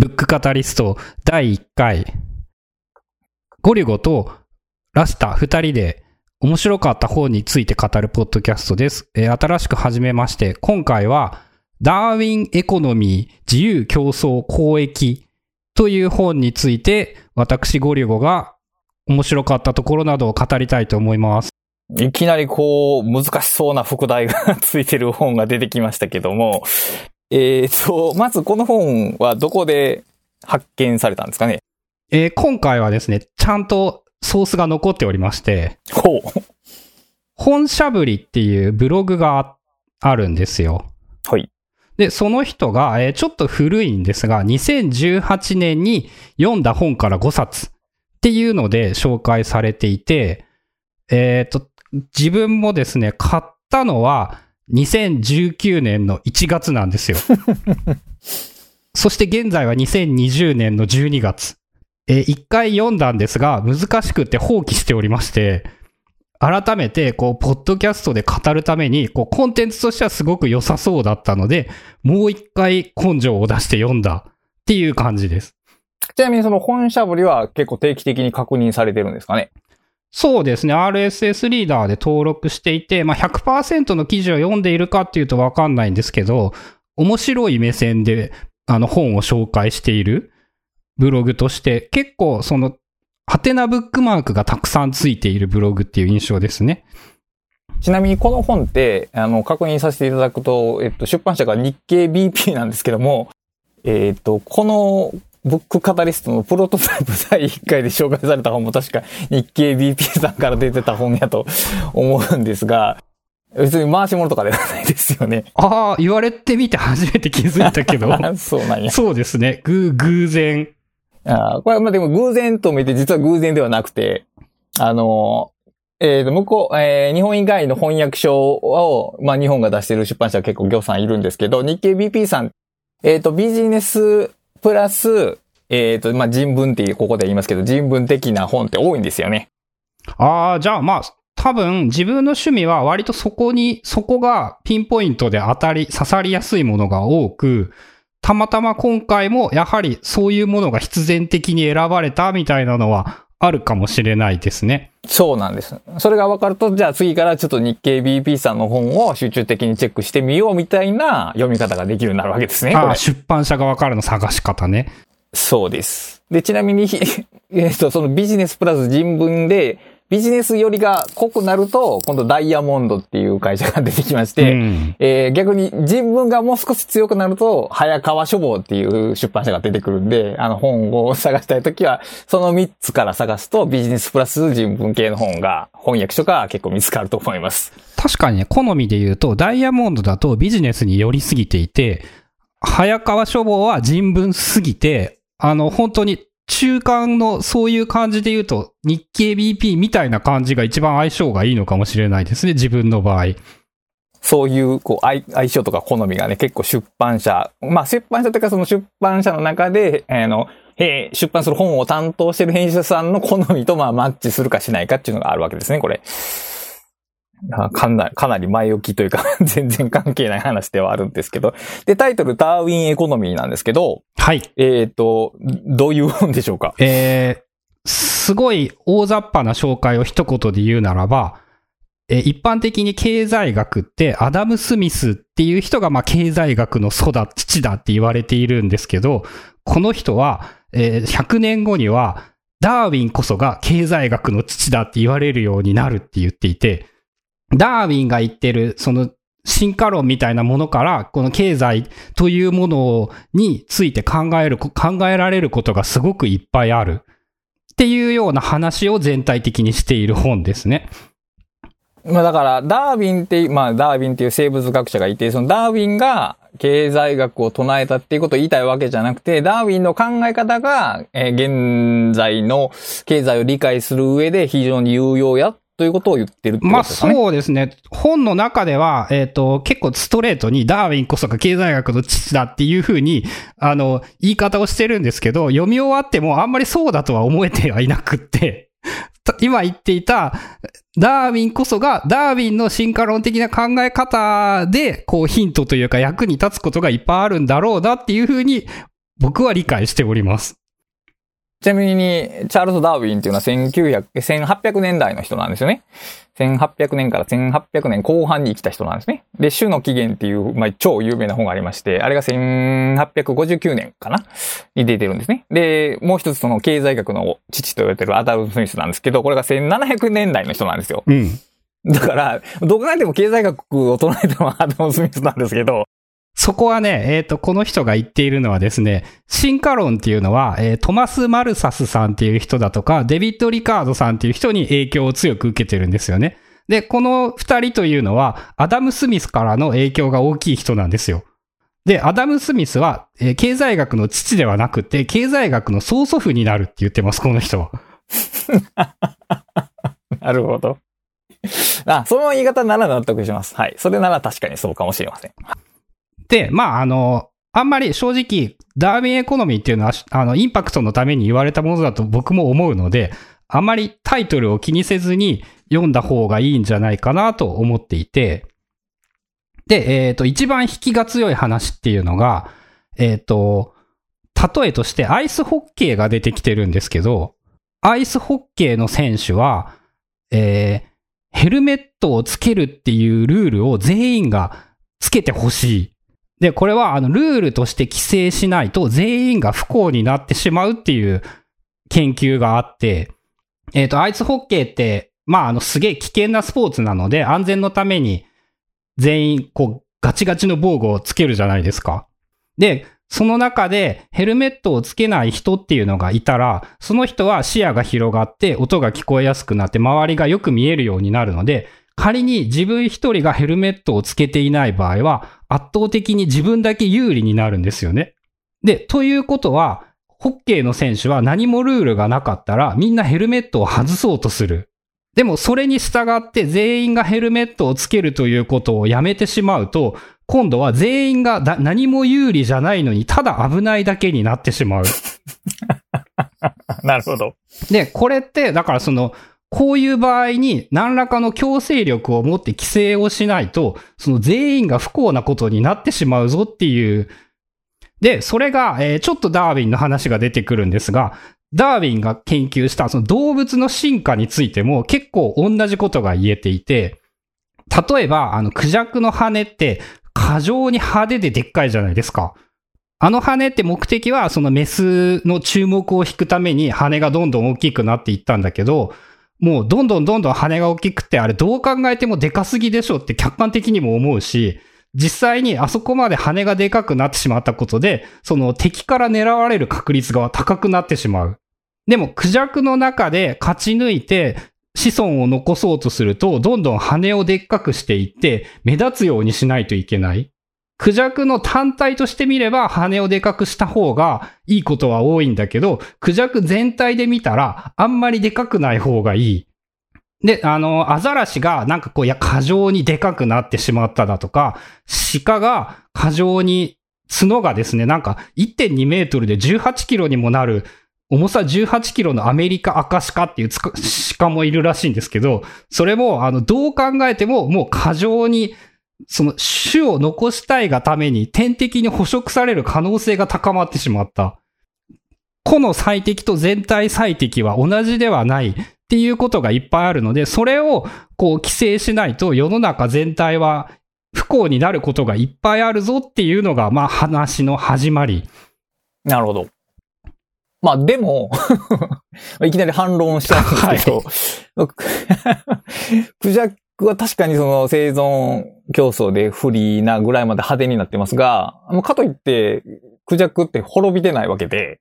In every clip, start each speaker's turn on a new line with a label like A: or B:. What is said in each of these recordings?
A: ブックカタリスト第1回、ゴリゴとラスタ2人で面白かった本について語るポッドキャストです。えー新しく始めまして、今回はダーウィンエコノミー自由競争公益という本について私ゴリゴが面白かったところなどを語りたいと思います。
B: いきなりこう、難しそうな副題が ついてる本が出てきましたけども、えーと、まずこの本はどこで発見されたんですかね？
A: えー今回はですね、ちゃんとソースが残っておりまして、
B: ほう。
A: 本しゃぶりっていうブログがああるんですよ。
B: はい。
A: で、その人が、えーちょっと古いんですが、2018年に読んだ本から5冊っていうので紹介されていて、えっ、と、自分もですね、買ったのは2019年の1月なんですよ。そして現在は2020年の12月。えー一回読んだんですが、難しくて放棄しておりまして、改めて、こう、ポッドキャストで語るために、こう、コンテンツとしてはすごく良さそうだったので、もう一回根性を出して読んだっていう感じです。
B: ちなみにその本しゃぶりは結構定期的に確認されてるんですかね？
A: そうですね。RSS リーダーで登録していて、まあ、100%の記事を読んでいるかっていうとわかんないんですけど、面白い目線で、あの、本を紹介しているブログとして、結構、その、ハテナブックマークがたくさんついているブログっていう印象ですね。
B: ちなみにこの本って、あの、確認させていただくと、えっと、出版社が日経 BP なんですけども、えっと、このブックカタリストのプロトタイプ第1回で紹介された本も確か日経 BP さんから出てた本やと思うんですが、別に回し物とかではないですよね。
A: ああ、言われてみて初めて気づいたけど。
B: そうなんや。
A: そうですね。ぐ、偶然。
B: あーこれはまあでも偶然と見て実は偶然ではなくて、あのー、えっ、と、向こう、えー日本以外の翻訳書を、まあ日本が出してる出版社は結構業さんいるんですけど、日経 BP さん、えっ、と、ビジネスプラス、えっ、と、まあ人文っていう、ここで言いますけど、人文的な本って多いんですよね。
A: ああ、じゃあまあ、多分自分の趣味は割とそこに、そこがピンポイントで当たり、刺さりやすいものが多く、たまたま今回もやはりそういうものが必然的に選ばれたみたいなのはあるかもしれないですね。
B: そうなんです。それが分かると、じゃあ次からちょっと日経 BP さんの本を集中的にチェックしてみようみたいな読み方ができるようになるわけですね。
A: ああ、出版社側からの探し方ね。
B: そうです。で、ちなみに、えっと、そのビジネスプラス人文で、ビジネスよりが濃くなると、今度ダイヤモンドっていう会社が出てきまして、
A: うん。
B: えー逆に人文がもう少し強くなると、早川書房っていう出版社が出てくるんで、あの本を探したいときは、その3つから探すと、ビジネスプラス人文系の本が、翻訳書が結構見つかると思います。
A: 確かにね、好みで言うと、ダイヤモンドだとビジネスに寄りすぎていて、早川書房は人文すぎて、あの、本当に中間のそういう感じで言うと、日経 BP みたいな感じが一番相性がいいのかもしれないですね、自分の場合。
B: そういう、こう、相性とか好みがね、結構出版社、まあ出版社というかその出版社の中で、あの、えー出版する本を担当してる編集者さんの好みとまあマッチするかしないかっていうのがあるわけですね、これ。あ かなり、かなり前置きというか、全然関係ない話ではあるんですけど。で、タイトル、ダーウィンエコノミーなんですけど、
A: はい。
B: えっ、と、どういう本でしょうか？
A: えー、すごい大雑把な紹介を一言で言うならば、えー一般的に経済学ってアダム・スミスっていう人がまあ経済学の祖だ、父だって言われているんですけど、この人は、えー100年後にはダーウィンこそが経済学の父だって言われるようになるって言っていて、ダーウィンが言ってるその進化論みたいなものから、この経済というものについて考える、考えられることがすごくいっぱいある。っていうような話を全体的にしている本ですね。
B: まあだから、ダーウィンってまあダーウィンっていう生物学者がいて、そのダーウィンが経済学を唱えたっていうことを言いたいわけじゃなくて、ダーウィンの考え方が、えー現在の経済を理解する上で非常に有用やということを言ってるってことですかね。
A: そうですね。本の中では、えっ、と、結構ストレートにダーウィンこそが経済学の父だっていうふうに、あの、言い方をしてるんですけど、読み終わってもあんまりそうだとは思えてはいなくって、今言っていた、ダーウィンこそが、ダーウィンの進化論的な考え方で、こうヒントというか役に立つことがいっぱいあるんだろうなっていうふうに、僕は理解しております。
B: ちなみに、チャールズ・ダーウィンっていうのは1900、1800年代の人なんですよね。1800年から1800年後半に生きた人なんですね。で、種の起源っていう、まあ、超有名な本がありまして、あれが1859年かなに出てるんですね。で、もう一つその経済学の父と言われてるアダム・スミスなんですけど、これが1700年代の人なんですよ。
A: うん。
B: だから、どう考えても経済学を唱えたのはアダム・スミスなんですけど、
A: そこはね、えっ、と、この人が言っているのはですね、進化論っていうのは、えートマス・マルサスさんっていう人だとか、デビッド・リカードさんっていう人に影響を強く受けてるんですよね。で、この二人というのは、アダム・スミスからの影響が大きい人なんですよ。で、アダム・スミスは、えー経済学の父ではなくて、経済学の曽祖父になるって言ってます、この人は。
B: なるほど。あ、その言い方なら納得します。はい。それなら確かにそうかもしれません。
A: で、まあ、あの、あんまり正直、ダーウィンエコノミーっていうのは、あの、インパクトのために言われたものだと僕も思うので、あまりタイトルを気にせずに読んだ方がいいんじゃないかなと思っていて、で、えっ、と、一番引きが強い話っていうのが、えっ、と、例えとしてアイスホッケーが出てきてるんですけど、アイスホッケーの選手は、えーヘルメットをつけるっていうルールを全員がつけてほしい。で、これはあのルールとして規制しないと全員が不幸になってしまうっていう研究があって、えっ、と、アイスホッケーって、まあ、あの、すげえ危険なスポーツなので、安全のために全員、こう、ガチガチの防具をつけるじゃないですか。で、その中でヘルメットをつけない人っていうのがいたら、その人は視野が広がって音が聞こえやすくなって周りがよく見えるようになるので、仮に自分一人がヘルメットをつけていない場合は、圧倒的に自分だけ有利になるんですよね。で、ということは、ホッケーの選手は何もルールがなかったら、みんなヘルメットを外そうとする。でも、それに従って全員がヘルメットをつけるということをやめてしまうと、今度は全員がだ何も有利じゃないのに、ただ危ないだけになってしまう。
B: なるほど。
A: で、これって、だからその、こういう場合に何らかの強制力を持って規制をしないと、その全員が不幸なことになってしまうぞっていう。で、それが、えーちょっとダーウィンの話が出てくるんですが、ダーウィンが研究したその動物の進化についても結構同じことが言えていて、例えば、あの、クジャクの羽って過剰に派手ででっかいじゃないですか。あの羽って目的はそのメスの注目を引くために羽がどんどん大きくなっていったんだけど、もうどんどんどんどん羽が大きくて、あれどう考えてもでかすぎでしょって客観的にも思うし、実際にあそこまで羽がでかくなってしまったことで、その敵から狙われる確率が高くなってしまう。でも、クジャクの中で勝ち抜いて、子孫を残そうとすると、どんどん羽をでっかくしていって、目立つようにしないといけない。クジャクの単体として見れば羽をでかくした方がいいことは多いんだけど、クジャク全体で見たらあんまりでかくない方がいい。で、あの、アザラシがなんかこう、いや、過剰にでかくなってしまっただとか、鹿が過剰に、角がですね、なんか1.2メートルで18キロにもなる、重さ18キロのアメリカアカシカっていう鹿もいるらしいんですけど、それも、あの、どう考えてももう過剰にその種を残したいがために天敵に捕食される可能性が高まってしまった。個の最適と全体最適は同じではないっていうことがいっぱいあるので、それをこう規制しないと世の中全体は不幸になることがいっぱいあるぞっていうのが、まあ話の始まり。
B: なるほど。まあでも、いきなり反論しちゃうんですけど、クジャクは確かにその生存競争で不利なぐらいまで派手になってますが、かといって、クジャクって滅びてないわけで、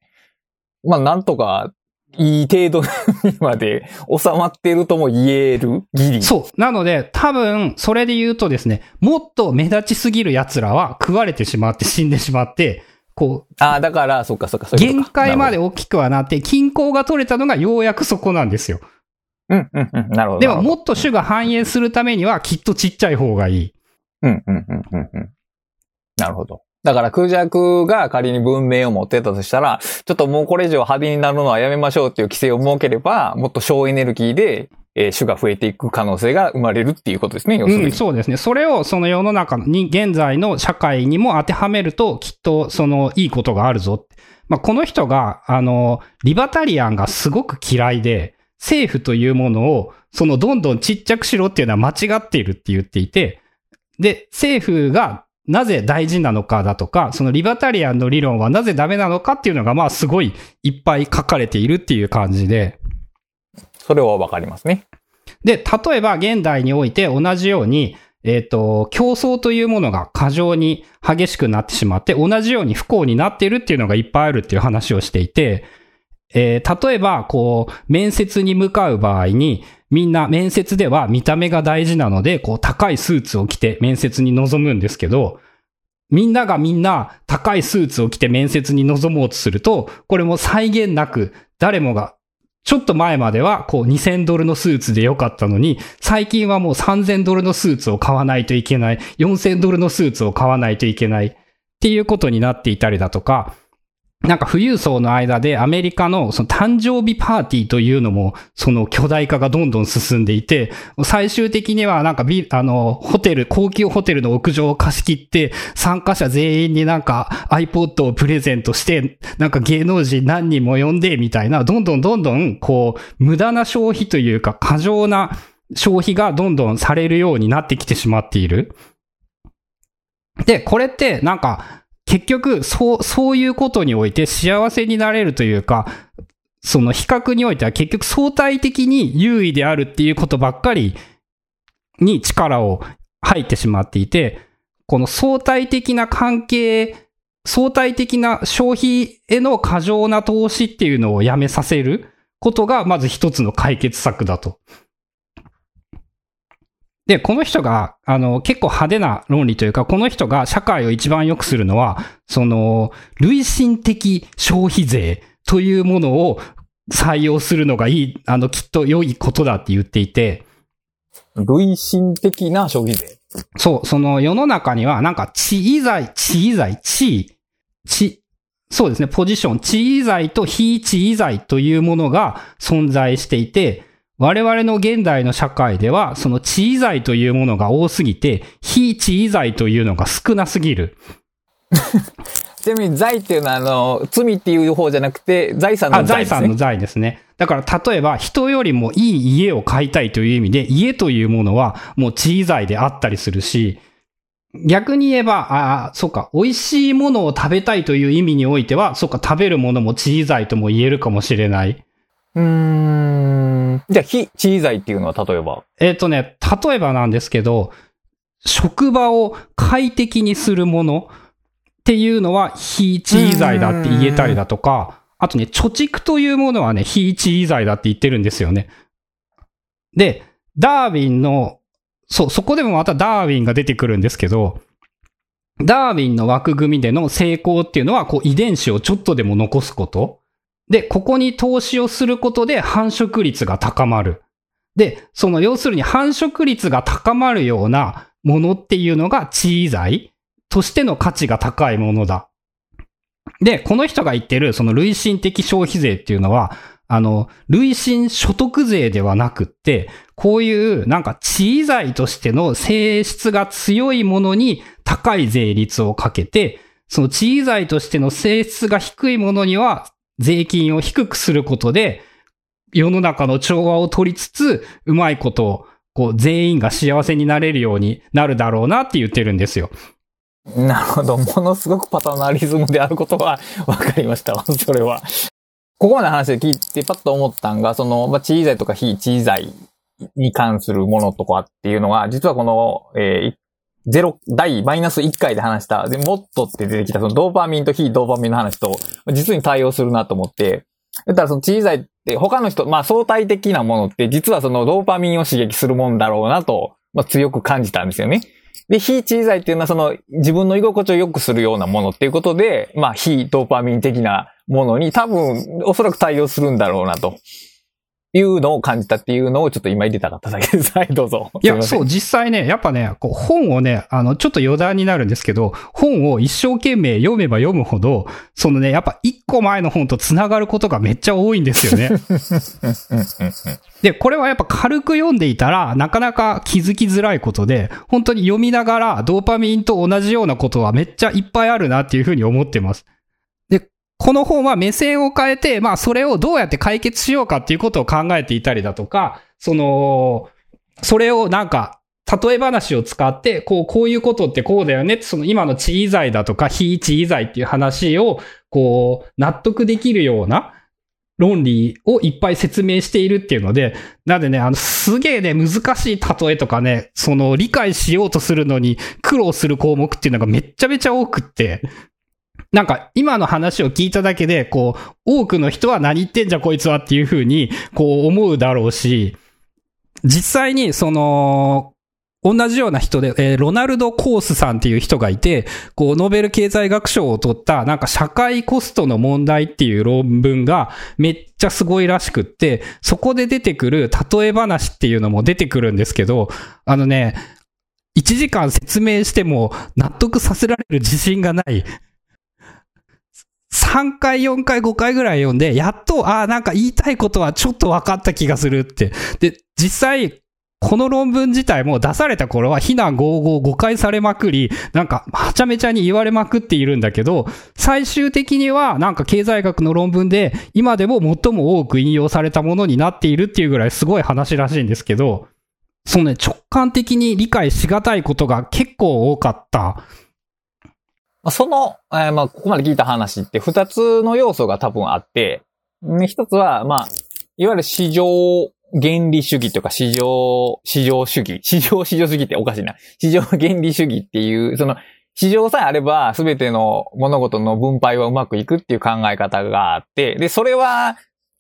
B: まあなんとかいい程度にまで収まっているとも言えるギリ。
A: そう。なので、多分、それで言うとですね、もっと目立ちすぎる奴らは食われてしまって死んでしまって、こう、
B: ああ、だから、そっかそっか、そういう
A: 限界まで大きくはなって、均衡が取れたのがようやくそこなんですよ。
B: うん、うん、うん。なるほど。
A: でも、もっと種が繁栄するためには、きっとちっちゃい方がいい。
B: どうん、うん、うん、うん。うんなるほど。だから、クジャクが仮に文明を持ってたとしたら、ちょっともうこれ以上派手になるのはやめましょうっていう規制を設ければ、もっと省エネルギーで、えー種が増えていく可能性が生まれるっていうことですね、要するに。
A: うん、そうですね。それをその世の中に、現在の社会にも当てはめると、きっとそのいいことがあるぞ。まあ、この人が、あの、リバタリアンがすごく嫌いで、政府というものを、そのどんどんちっちゃくしろっていうのは間違っているって言っていて、で、政府がなぜ大事なのかだとか、そのリバタリアンの理論はなぜダメなのかっていうのが、まあすごいいっぱい書かれているっていう感じで、
B: それはわかりますね。
A: で、例えば現代において同じように、えっ、と、競争というものが過剰に激しくなってしまって、同じように不幸になっているっていうのがいっぱいあるっていう話をしていて、えー例えば、こう、面接に向かう場合に、みんな面接では見た目が大事なので、こう、高いスーツを着て面接に臨むんですけど、みんながみんな高いスーツを着て面接に臨もうとすると、これも際限なく誰もが、ちょっと前まではこう2000ドルのスーツでよかったのに、最近はもう3000ドルのスーツを買わないといけない、4000ドルのスーツを買わないといけないっていうことになっていたりだとか、なんか富裕層の間でアメリカのその誕生日パーティーというのもその巨大化がどんどん進んでいて、最終的にはなんかビあの、ホテル、高級ホテルの屋上を貸し切って参加者全員になんか iPod をプレゼントして、なんか芸能人何人も呼んでみたいな、どんどんどんどんこう無駄な消費というか過剰な消費がどんどんされるようになってきてしまっている。で、これってなんか結局、そう、そういうことにおいて幸せになれるというか、その比較においては結局相対的に優位であるっていうことばっかりに力を入ってしまっていて、この相対的な関係、相対的な消費への過剰な投資っていうのをやめさせることがまず一つの解決策だと。で、この人が、あの、結構派手な論理というか、この人が社会を一番良くするのは、その、累進的消費税というものを採用するのがいい、あの、きっと良いことだって言っていて、
B: 累進的な消費税？
A: そう、その世の中には、なんか地位罪、地位罪、地位、地、そうですね、ポジション、地位罪と非地位罪というものが存在していて、我々の現代の社会では、その地位罪というものが多すぎて、非地位罪というのが少なすぎる。
B: ちなみに財っていうのは、あの、罪っていう方じゃなくて、財産
A: あ、
B: の財ですね。
A: 財産の財ですね。だから、例えば、人よりもいい家を買いたいという意味で、家というものはもう地位財であったりするし、逆に言えば、ああ、そうか、美味しいものを食べたいという意味においては、そうか、食べるものも地位財とも言えるかもしれない。
B: うーん。じゃあ、非地位財っていうのは、例えば？
A: えっ、とね、例えばなんですけど、職場を快適にするものっていうのは非地位財だって言えたりだとか、あとね、貯蓄というものはね、非地位財だって言ってるんですよね。で、ダーウィンの、そう、そこでもまたダーウィンが出てくるんですけど、ダーウィンの枠組みでの成功っていうのは、こう遺伝子をちょっとでも残すこと。で、ここに投資をすることで繁殖率が高まる。で、その要するに繁殖率が高まるようなものっていうのが地位財としての価値が高いものだ。で、この人が言ってるその累進的消費税っていうのは、あの、累進所得税ではなくって、こういうなんか地位財としての性質が強いものに高い税率をかけて、その地位財としての性質が低いものには税金を低くすることで、世の中の調和を取りつつ、うまいことを、こう、全員が幸せになれるようになるだろうなって言ってるんですよ。
B: なるほど。ものすごくパタナリズムであることは分かりました。それは。ここまでの話で聞いてパッと思ったんが、その、まあ、地位財とか非地位財に関するものとかっていうのが、実はこの、えーゼロ、第マイナス1回で話した、で、もっとって出てきた、そのドーパミンと非ドーパミンの話と、実に対応するなと思って、だったらその地位財って他の人、まあ相対的なものって実はそのドーパミンを刺激するもんだろうなと、まあ強く感じたんですよね。で、非地位財っていうのはその自分の居心地を良くするようなものっていうことで、まあ非ドーパミン的なものに多分おそらく対応するんだろうなと。いうのを感じたっていうのをちょっと今入れたかっただけです。はい、どうぞ。
A: いや、そう、実際ね、やっぱね、こう本をね、あの、ちょっと余談になるんですけど、本を一生懸命読めば読むほど、そのね、やっぱ一個前の本と繋がることがめっちゃ多いんですよね。で、これはやっぱ軽く読んでいたら、なかなか気づきづらいことで、本当に読みながらドーパミンと同じようなことはめっちゃいっぱいあるなっていうふうに思ってます。この本は目線を変えて、まあそれをどうやって解決しようかっていうことを考えていたりだとか、その、それをなんか、例え話を使って、こう、こういうことってこうだよねって、その今の地位罪だとか非地位罪っていう話を、こう、納得できるような、論理をいっぱい説明しているっていうので、なんでね、あの、すげえね、難しい例えとかね、その、理解しようとするのに苦労する項目っていうのがめっちゃめちゃ多くって、なんか、今の話を聞いただけで、こう、多くの人は何言ってんじゃこいつはっていうふうに、こう思うだろうし、実際に、その、同じような人で、えー、ロナルド・コースさんっていう人がいて、こう、ノーベル経済学賞を取った、なんか社会コストの問題っていう論文がめっちゃすごいらしくって、そこで出てくる例え話っていうのも出てくるんですけど、あのね、1時間説明しても納得させられる自信がない。3回、4回、5回ぐらい読んで、やっと、ああ、なんか言いたいことはちょっと分かった気がするって。で、実際、この論文自体も出された頃は非難合々誤解されまくり、なんかはちゃめちゃに言われまくっているんだけど、最終的にはなんか経済学の論文で今でも最も多く引用されたものになっているっていうぐらいすごい話らしいんですけど、そのね、直感的に理解しがたいことが結構多かった。
B: まその、えー、まあ、ここまで聞いた話って二つの要素が多分あって、一つは、まあ、いわゆる市場原理主義とか市場、市場主義。市場市場主義っておかしいな。市場原理主義っていう、その、市場さえあれば全ての物事の分配はうまくいくっていう考え方があって、で、それは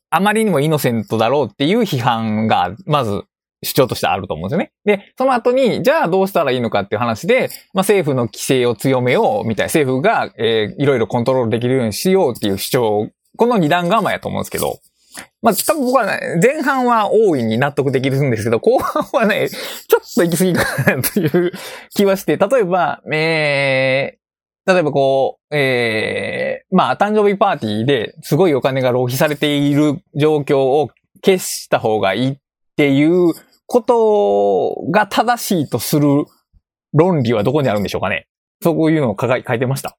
B: あまりにもイノセントだろうっていう批判が、まず主張としてあると思うんですよね。で、その後に、じゃあどうしたらいいのかっていう話で、まあ、政府の規制を強めようみたいな、政府が、えー、いろいろコントロールできるようにしようっていう主張、この二段構えやと思うんですけど、まあ、多分僕はね、前半は大いに納得できるんですけど、後半はね、ちょっと行き過ぎかなという気はして、例えば、えー、例えばこう、えー、まあ、誕生日パーティーですごいお金が浪費されている状況を消した方がいいっていうことが正しいとする論理はどこにあるんでしょうかね？そういうのを書いてました。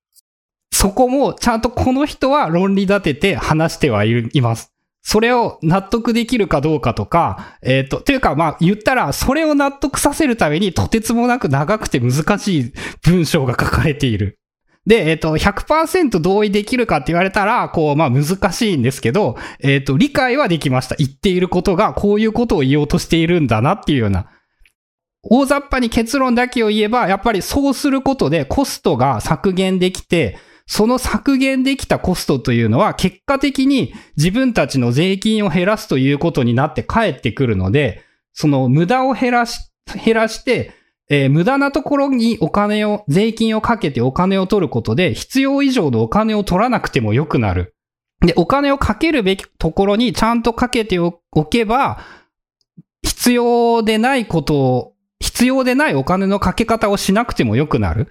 A: そこもちゃんとこの人は論理立てて話してはいます。それを納得できるかどうかとか、えっ、ー、と、というか、まあ、言ったら、それを納得させるために、とてつもなく長くて難しい文章が書かれている。で、えっ、ー、と、100%同意できるかって言われたら、こう、まあ難しいんですけど、えっ、ー、と、理解はできました。言っていることが、こういうことを言おうとしているんだなっていうような。大雑把に結論だけを言えば、やっぱりそうすることでコストが削減できて、その削減できたコストというのは結果的に自分たちの税金を減らすということになって返ってくるので、その無駄を減らし、減らして、えー、無駄なところにお金を、税金をかけてお金を取ることで必要以上のお金を取らなくてもよくなる。で、お金をかけるべきところにちゃんとかけておけば、必要でないことを、必要でないお金のかけ方をしなくてもよくなる。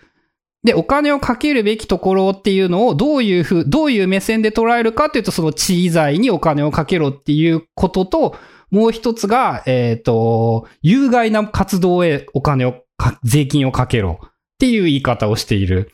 A: で、お金をかけるべきところっていうのをどういうふう、どういう目線で捉えるかっていうと、その地位罪にお金をかけろっていうことと、もう一つが、えっ、ー、と、有害な活動へお金を税金をかけろっていう言い方をしている。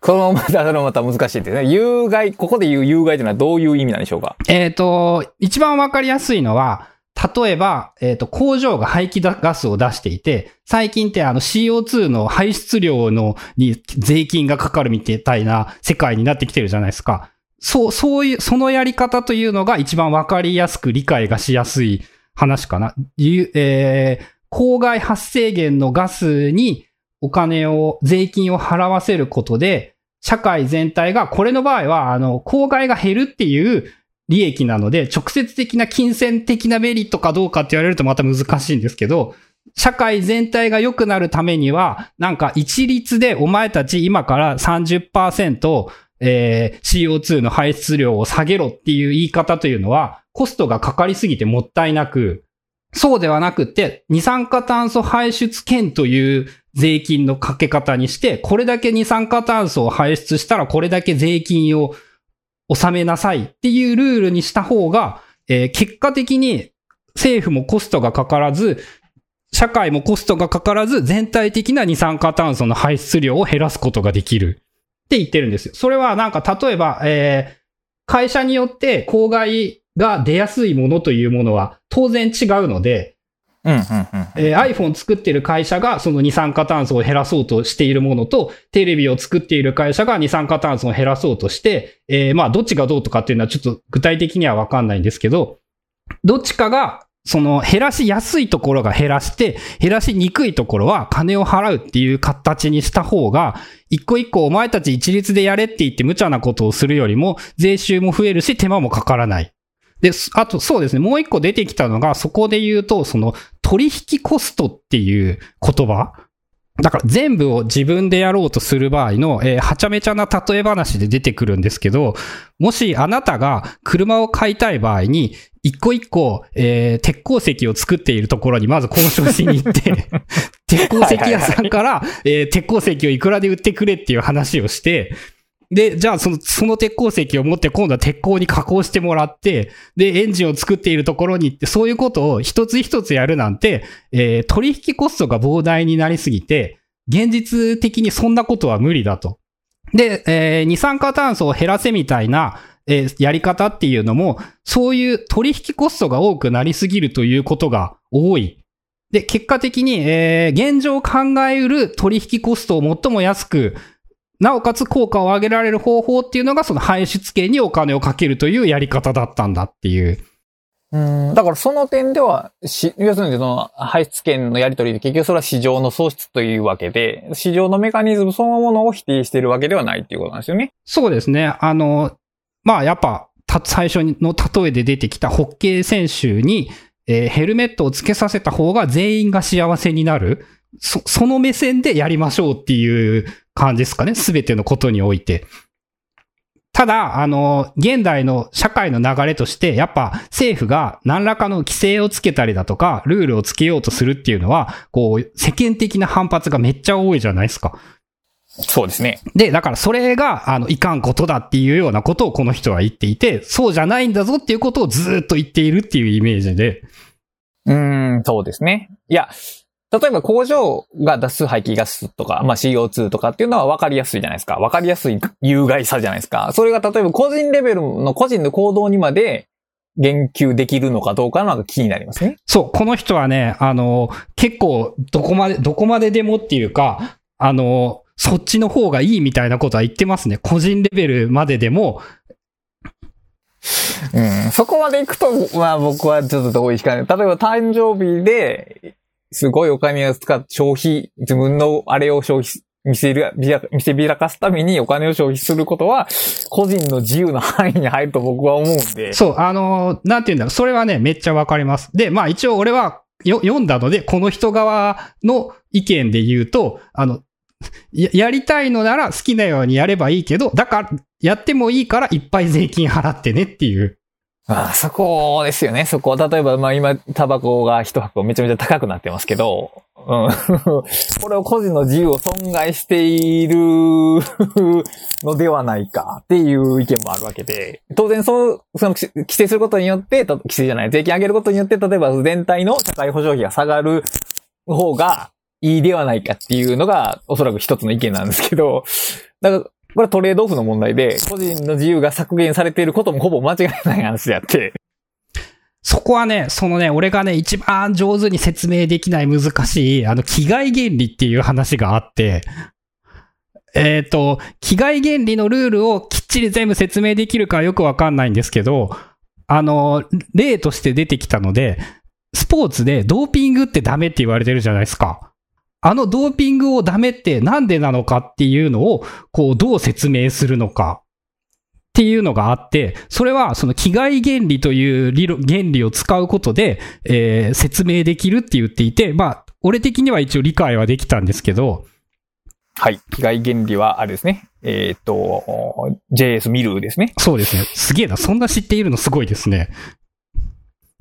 B: このまた、そのまた難しいですね。有害、ここで言う有害というのはどういう意味なんでしょうか？
A: えっ、ー、と、一番わかりやすいのは、例えば、えっ、ー、と、工場が排気ガスを出していて、最近ってあの CO2 の排出量のに税金がかかるみたいな世界になってきてるじゃないですか。そう、そういう、そのやり方というのが一番わかりやすく理解がしやすい話かな。えー、公害発生源のガスにお金を、税金を払わせることで、社会全体が、これの場合は、あの、公害が減るっていう利益なので、直接的な金銭的なメリットかどうかって言われるとまた難しいんですけど、社会全体が良くなるためには、なんか一律でお前たち今から30%、えー、CO2 の排出量を下げろっていう言い方というのは、コストがかかりすぎてもったいなく、そうではなくて、二酸化炭素排出権という税金のかけ方にして、これだけ二酸化炭素を排出したらこれだけ税金を納めなさいっていうルールにした方が、えー結果的に政府もコストがかからず、社会もコストがかからず、全体的な二酸化炭素の排出量を減らすことができるって言ってるんですよ。それはなんか例えば、えー会社によって公害が出やすいものというものは当然違うので、
B: うん、うん、うん。
A: えー iPhone 作ってる会社がその二酸化炭素を減らそうとしているものと、テレビを作っている会社が二酸化炭素を減らそうとして、えーまあ、どっちがどうとかっていうのはちょっと具体的にはわかんないんですけど、どっちかが、その減らしやすいところが減らして、減らしにくいところは金を払うっていう形にした方が、一個一個お前たち一律でやれって言って無茶なことをするよりも、税収も増えるし手間もかからない。で、すあとそうですね、もう一個出てきたのが、そこで言うと、その取引コストっていう言葉。だから全部を自分でやろうとする場合の、えーはちゃめちゃな例え話で出てくるんですけど、もしあなたが車を買いたい場合に、一個一個、えー鉄鉱石を作っているところにまず交渉しに行って、鉄鉱石屋さんから、えー鉄鉱石をいくらで売ってくれっていう話をして、で、じゃあその、その鉄鉱石を持って今度は鉄鋼に加工してもらって、で、エンジンを作っているところに行って、そういうことを一つ一つやるなんて、えー取引コストが膨大になりすぎて、現実的にそんなことは無理だと。で、えー二酸化炭素を減らせみたいな、えーやり方っていうのも、そういう取引コストが多くなりすぎるということが多い。で、結果的に、えー現状考えうる取引コストを最も安く、なおかつ効果を上げられる方法っていうのが、その排出権にお金をかけるというやり方だったんだっていう。
B: うん、だからその点では、し、要するにその排出権のやり取りで結局それは市場の喪失というわけで、市場のメカニズムそのものを否定しているわけではないっていうことなんですよね。
A: そうですね。あの、まあやっぱ、た最初の例えで出てきたホッケー選手に、えーヘルメットをつけさせた方が全員が幸せになる。そ、その目線でやりましょうっていう感じですかね。すべてのことにおいて。ただ、あの、現代の社会の流れとして、やっぱ政府が何らかの規制をつけたりだとか、ルールをつけようとするっていうのは、こう、世間的な反発がめっちゃ多いじゃないですか。
B: そうですね。
A: で、だからそれが、あの、いかんことだっていうようなことをこの人は言っていて、そうじゃないんだぞっていうことをずーっと言っているっていうイメージで、
B: うーん、そうですね。いや、例えば工場が出す排気ガスとか、まあ CO2 とかっていうのは分かりやすいじゃないですか。分かりやすい有害さじゃないですか。それが例えば個人レベルの個人の行動にまで言及できるのかどうかのが気になりますね。
A: そう、この人はね、あの、結構、どこまで、どこまででもっていうか、あの、そっちの方がいいみたいなことは言ってますね。個人レベルまででも、
B: うん、そこまで行くと、まあ僕はちょっと同意しかない。例えば誕生日で、すごいお金を使って消費、自分のあれを消費、見せる、びら見せびらかすためにお金を消費することは、個人の自由の範囲に入ると僕は思うんで。
A: そう、あの、なんていうんだろう、それはね、めっちゃわかります。で、まあ一応俺は読んだので、この人側の意見で言うと、あの、ややりたいのなら好きなようにやればいいけど、だから、やってもいいからいっぱい税金払ってねっていう。
B: ああそこですよね。そこ。例えば、まあ今、タバコが一箱めちゃめちゃ高くなってますけど、うん。これを個人の自由を損害している のではないかっていう意見もあるわけで、当然その、その規制することによって、規制じゃない、税金上げることによって、例えば全体の社会保障費が下がる方がいいではないかっていうのが、おそらく一つの意見なんですけど、だから、これはトレードオフの問題で、個人の自由が削減されていることもほぼ間違いない話であって、
A: そこはね、そのね、俺がね、一番上手に説明できない難しい、あの、気概原理っていう話があって、えっ、と、気概原理のルールをきっちり全部説明できるかよくわかんないんですけど、あの、例として出てきたので、スポーツでドーピングってダメって言われてるじゃないですか。あのドーピングをダメってなんでなのかっていうのを、こう、どう説明するのか。っていうのがあって、それはその気概原理という理論、原理を使うことで、えー説明できるって言っていて、まあ、俺的には一応理解はできたんですけど、
B: はい。被害原理は、あれですね。えーっと、JS ミルですね。
A: そうですね。すげえな。そんな知っているのすごいですね。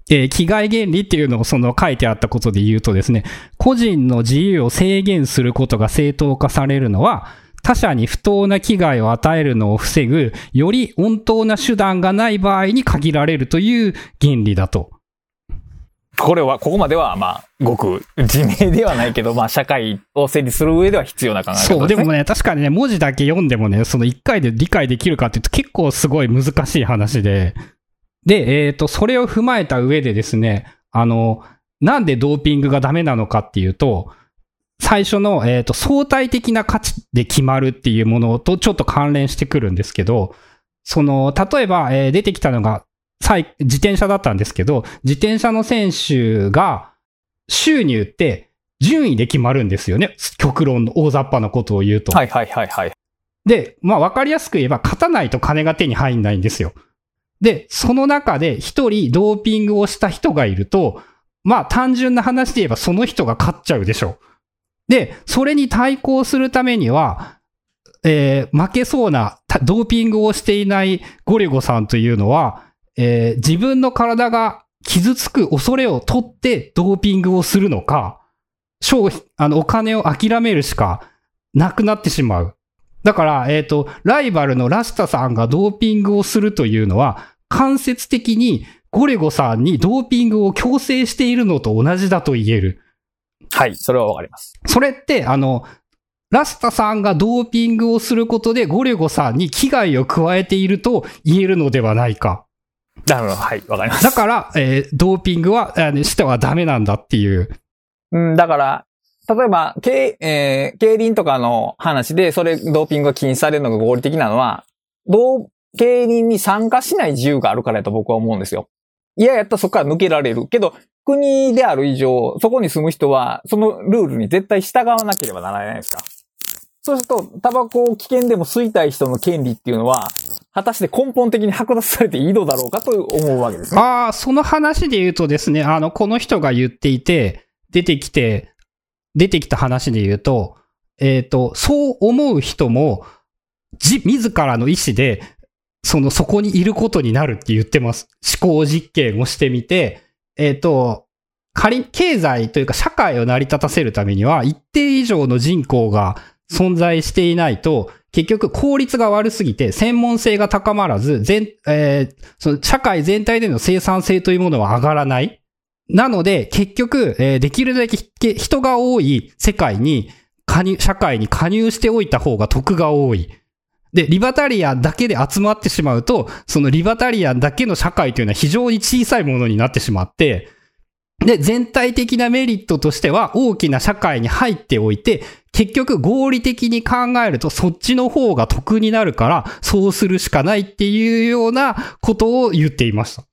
A: えー、危害原理っていうのをその書いてあったことで言うとですね、個人の自由を制限することが正当化されるのは、他者に不当な危害を与えるのを防ぐ、より温当な手段がない場合に限られるという原理だと。
B: これは、ここまでは、まあ、ごく自明ではないけど、まあ、社会を整理する上では必要な考え方です、ね。
A: そう、でもね、確かにね、文字だけ読んでもね、その一回で理解できるかっていうと結構すごい難しい話で、で、えっ、ー、と、それを踏まえた上でですね、あの、なんでドーピングがダメなのかっていうと、最初の、えっ、ー、と、相対的な価値で決まるっていうものとちょっと関連してくるんですけど、その、例えば、えー、出てきたのが、自転車だったんですけど、自転車の選手が、収入って順位で決まるんですよね。極論の大雑把なことを言うと。
B: はいはいはいはい。
A: で、まあ分かりやすく言えば、勝たないと金が手に入んないんですよ。で、その中で一人ドーピングをした人がいると、まあ単純な話で言えばその人が勝っちゃうでしょう。で、それに対抗するためには、えー、負けそうな、ドーピングをしていないゴリゴさんというのは、えー、自分の体が傷つく恐れを取ってドーピングをするのか、消費、あの、お金を諦めるしかなくなってしまう。だから、えっ、ー、と、ライバルのラスタさんがドーピングをするというのは、間接的にゴレゴさんにドーピングを強制しているのと同じだと言える。
B: はい、それはわかります。
A: それって、あの、ラスタさんがドーピングをすることでゴレゴさんに危害を加えていると言えるのではないか。
B: なるほど、はい、わかります。
A: だから、えー、ドーピングは、えー、してはダメなんだっていう。
B: うん、だから、例えば、競、えー、競輪とかの話で、それ、ドーピングが禁止されるのが合理的なのは、どう、競輪に参加しない自由があるからやと僕は思うんですよ。嫌ややったらそこから抜けられる。けど、国である以上、そこに住む人は、そのルールに絶対従わなければならないですか。そうすると、タバコを危険でも吸いたい人の権利っていうのは、果たして根本的に剥奪されていいのだろうかと思うわけですね。
A: ああ、その話で言うとですね、あの、この人が言っていて、出てきて、出てきた話で言うと、えっ、ー、と、そう思う人も、じ、自らの意思で、その、そこにいることになるって言ってます。思考実験をしてみて、えっ、ー、と、仮、経済というか社会を成り立たせるためには、一定以上の人口が存在していないと、結局効率が悪すぎて専門性が高まらず、全、えー、その社会全体での生産性というものは上がらない。なので、結局、えー、できるだけ人が多い世界に、加入、社会に加入しておいた方が得が多い。で、リバタリアンだけで集まってしまうと、そのリバタリアンだけの社会というのは非常に小さいものになってしまって、で、全体的なメリットとしては大きな社会に入っておいて、結局合理的に考えるとそっちの方が得になるから、そうするしかないっていうようなことを言っていました。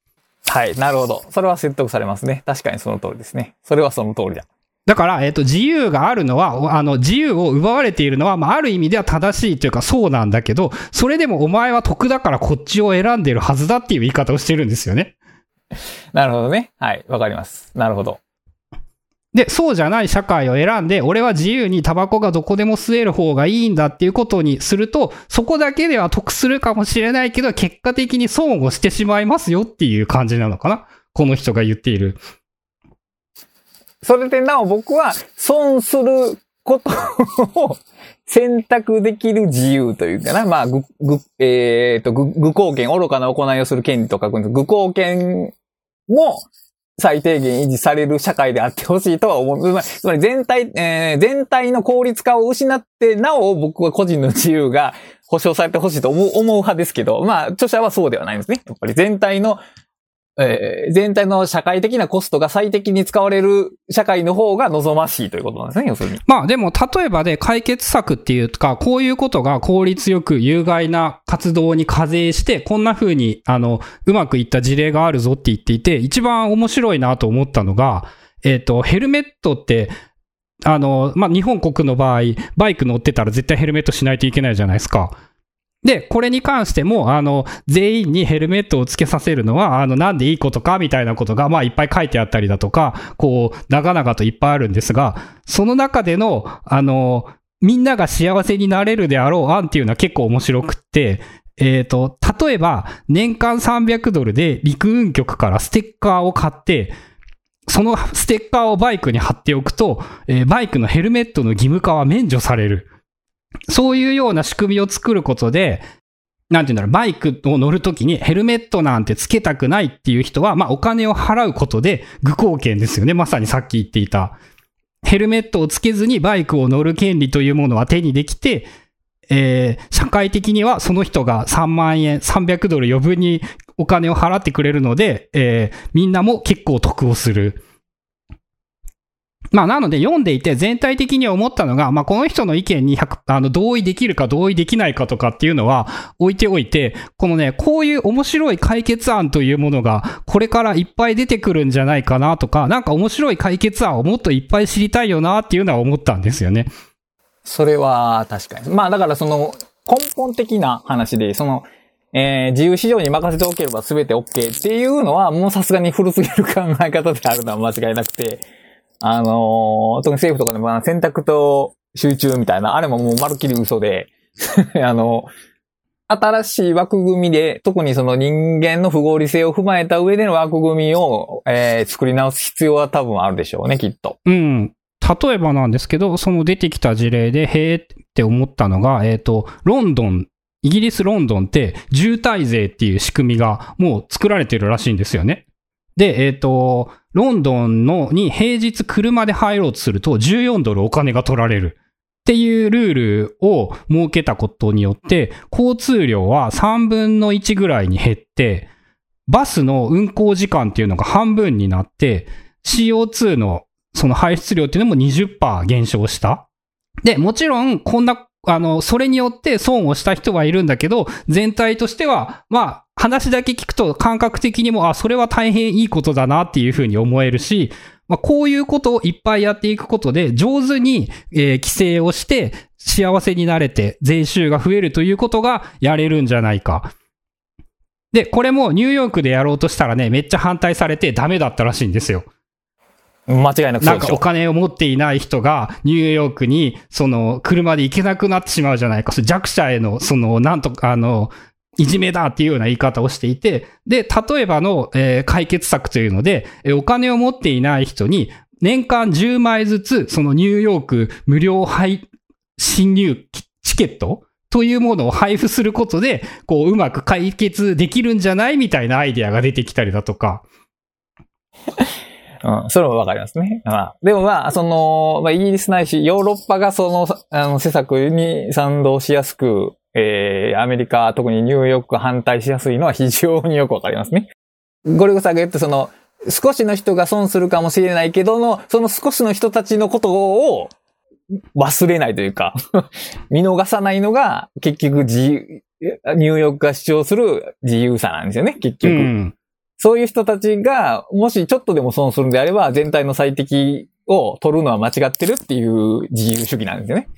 B: はい、なるほど。それは説得されますね。確かにその通りですね。それはその通りだ。
A: だから、えっ、ー、と、自由があるのは、あの、自由を奪われているのは、まあ、ある意味では正しいというか、そうなんだけど、それでもお前は得だからこっちを選んでるはずだっていう言い方をしてるんですよね。
B: なるほどね。はい、わかります。なるほど。
A: で、そうじゃない社会を選んで、俺は自由にタバコがどこでも吸える方がいいんだっていうことにすると、そこだけでは得するかもしれないけど、結果的に損をしてしまいますよっていう感じなのかな？この人が言っている。
B: それでなお僕は損することを選択できる自由というかな。まあ、ぐ、ぐ、えっ、ー、と、ぐ、愚行権、愚かな行いをする権利と書くんです。愚行権も最低限維持される社会であってほしいとは思う。つまり全体、えー、全体の効率化を失って、なお僕は個人の自由が保障されてほしいと思う、思う派ですけど、まあ、著者はそうではないんですね。やっぱり全体のえー、全体の社会的なコストが最適に使われる社会の方が望ましいということなんですね、要するに。
A: まあでも、例えばで解決策っていうか、こういうことが効率よく有害な活動に課税して、こんな風に、あの、うまくいった事例があるぞって言っていて、一番面白いなと思ったのが、えっ、ー、と、ヘルメットって、あの、まあ、日本国の場合、バイク乗ってたら絶対ヘルメットしないといけないじゃないですか。で、これに関しても、あの、全員にヘルメットをつけさせるのは、あの、なんでいいことかみたいなことが、まあ、いっぱい書いてあったりだとか、こう、長々といっぱいあるんですが、その中での、あの、みんなが幸せになれるであろう案っていうのは結構面白くって、えっ、と、例えば、年間300ドルで陸運局からステッカーを買って、そのステッカーをバイクに貼っておくと、えーバイクのヘルメットの義務化は免除される。そういうような仕組みを作ることで、なんていうんだろう、バイクを乗るときにヘルメットなんてつけたくないっていう人は、まあお金を払うことで愚貢献ですよね。まさにさっき言っていた。ヘルメットをつけずにバイクを乗る権利というものは手にできて、えー社会的にはその人が3万円、300ドル余分にお金を払ってくれるので、えーみんなも結構得をする。まあ、なので読んでいて全体的に思ったのが、まあ、この人の意見に100あの同意できるか同意できないかとかっていうのは置いておいて、このね、こういう面白い解決案というものがこれからいっぱい出てくるんじゃないかなとか、なんか面白い解決案をもっといっぱい知りたいよなっていうのは思ったんですよね。
B: それは確かに。まあだからその根本的な話で、その、えー自由市場に任せておければ全て OK っていうのはもうさすがに古すぎる考え方であるのは間違いなくて、あのー特に政府とかでもまあ選択と集中みたいな、あれももうまるっきり嘘で、あの、新しい枠組みで、特にその人間の不合理性を踏まえた上での枠組みを、えー作り直す必要は多分あるでしょうね、きっと。
A: うん。例えばなんですけど、その出てきた事例で、へーって思ったのが、えっ、と、ロンドン、イギリス・ロンドンって、渋滞税っていう仕組みがもう作られてるらしいんですよね。で、えっ、と、ロンドンのに平日車で入ろうとすると14ドルお金が取られる。っていうルールを設けたことによって、交通量は3分の1ぐらいに減って、バスの運行時間っていうのが半分になって、CO2 のその排出量っていうのも20%減少した。で、もちろん、こんな、あの、それによって損をした人はいるんだけど、全体としては、まあ、話だけ聞くと感覚的にも、あ、それは大変いいことだなっていうふうに思えるし、まあ、こういうことをいっぱいやっていくことで、上手に、えー規制をして、幸せになれて、税収が増えるということがやれるんじゃないか。で、これもニューヨークでやろうとしたらね、めっちゃ反対されてダメだったらしいんですよ。
B: 間違いなくそ
A: なかお
B: うんでしょう。
A: 金を持っていない人がニューヨークに、その、車で行けなくなってしまうじゃないか。弱者への、その、なんとか、あの、いじめだっていうような言い方をしていて、で、例えばの、えー解決策というので、えーお金を持っていない人に、年間10枚ずつ、そのニューヨーク無料配、侵入チケット？というものを配布することで、こう、うまく解決できるんじゃない？みたいなアイデアが出てきたりだとか。
B: うん、それもわかりますね。まあ、でもまあ、その、まあ、イギリスないし、ヨーロッパがその、あの、施策に賛同しやすく、えー、アメリカ、特にニューヨーク反対しやすいのは非常によくわかりますね。ゴリゴさんが言って、その、少しの人が損するかもしれないけどの、その少しの人たちのことを忘れないというか、見逃さないのが、結局自由、ニューヨークが主張する自由さなんですよね、結
A: う
B: 局。
A: ん。
B: そういう人たちが、もしちょっとでも損するんであれば、全体の最適を取るのは間違ってるっていう自由主義なんですよね。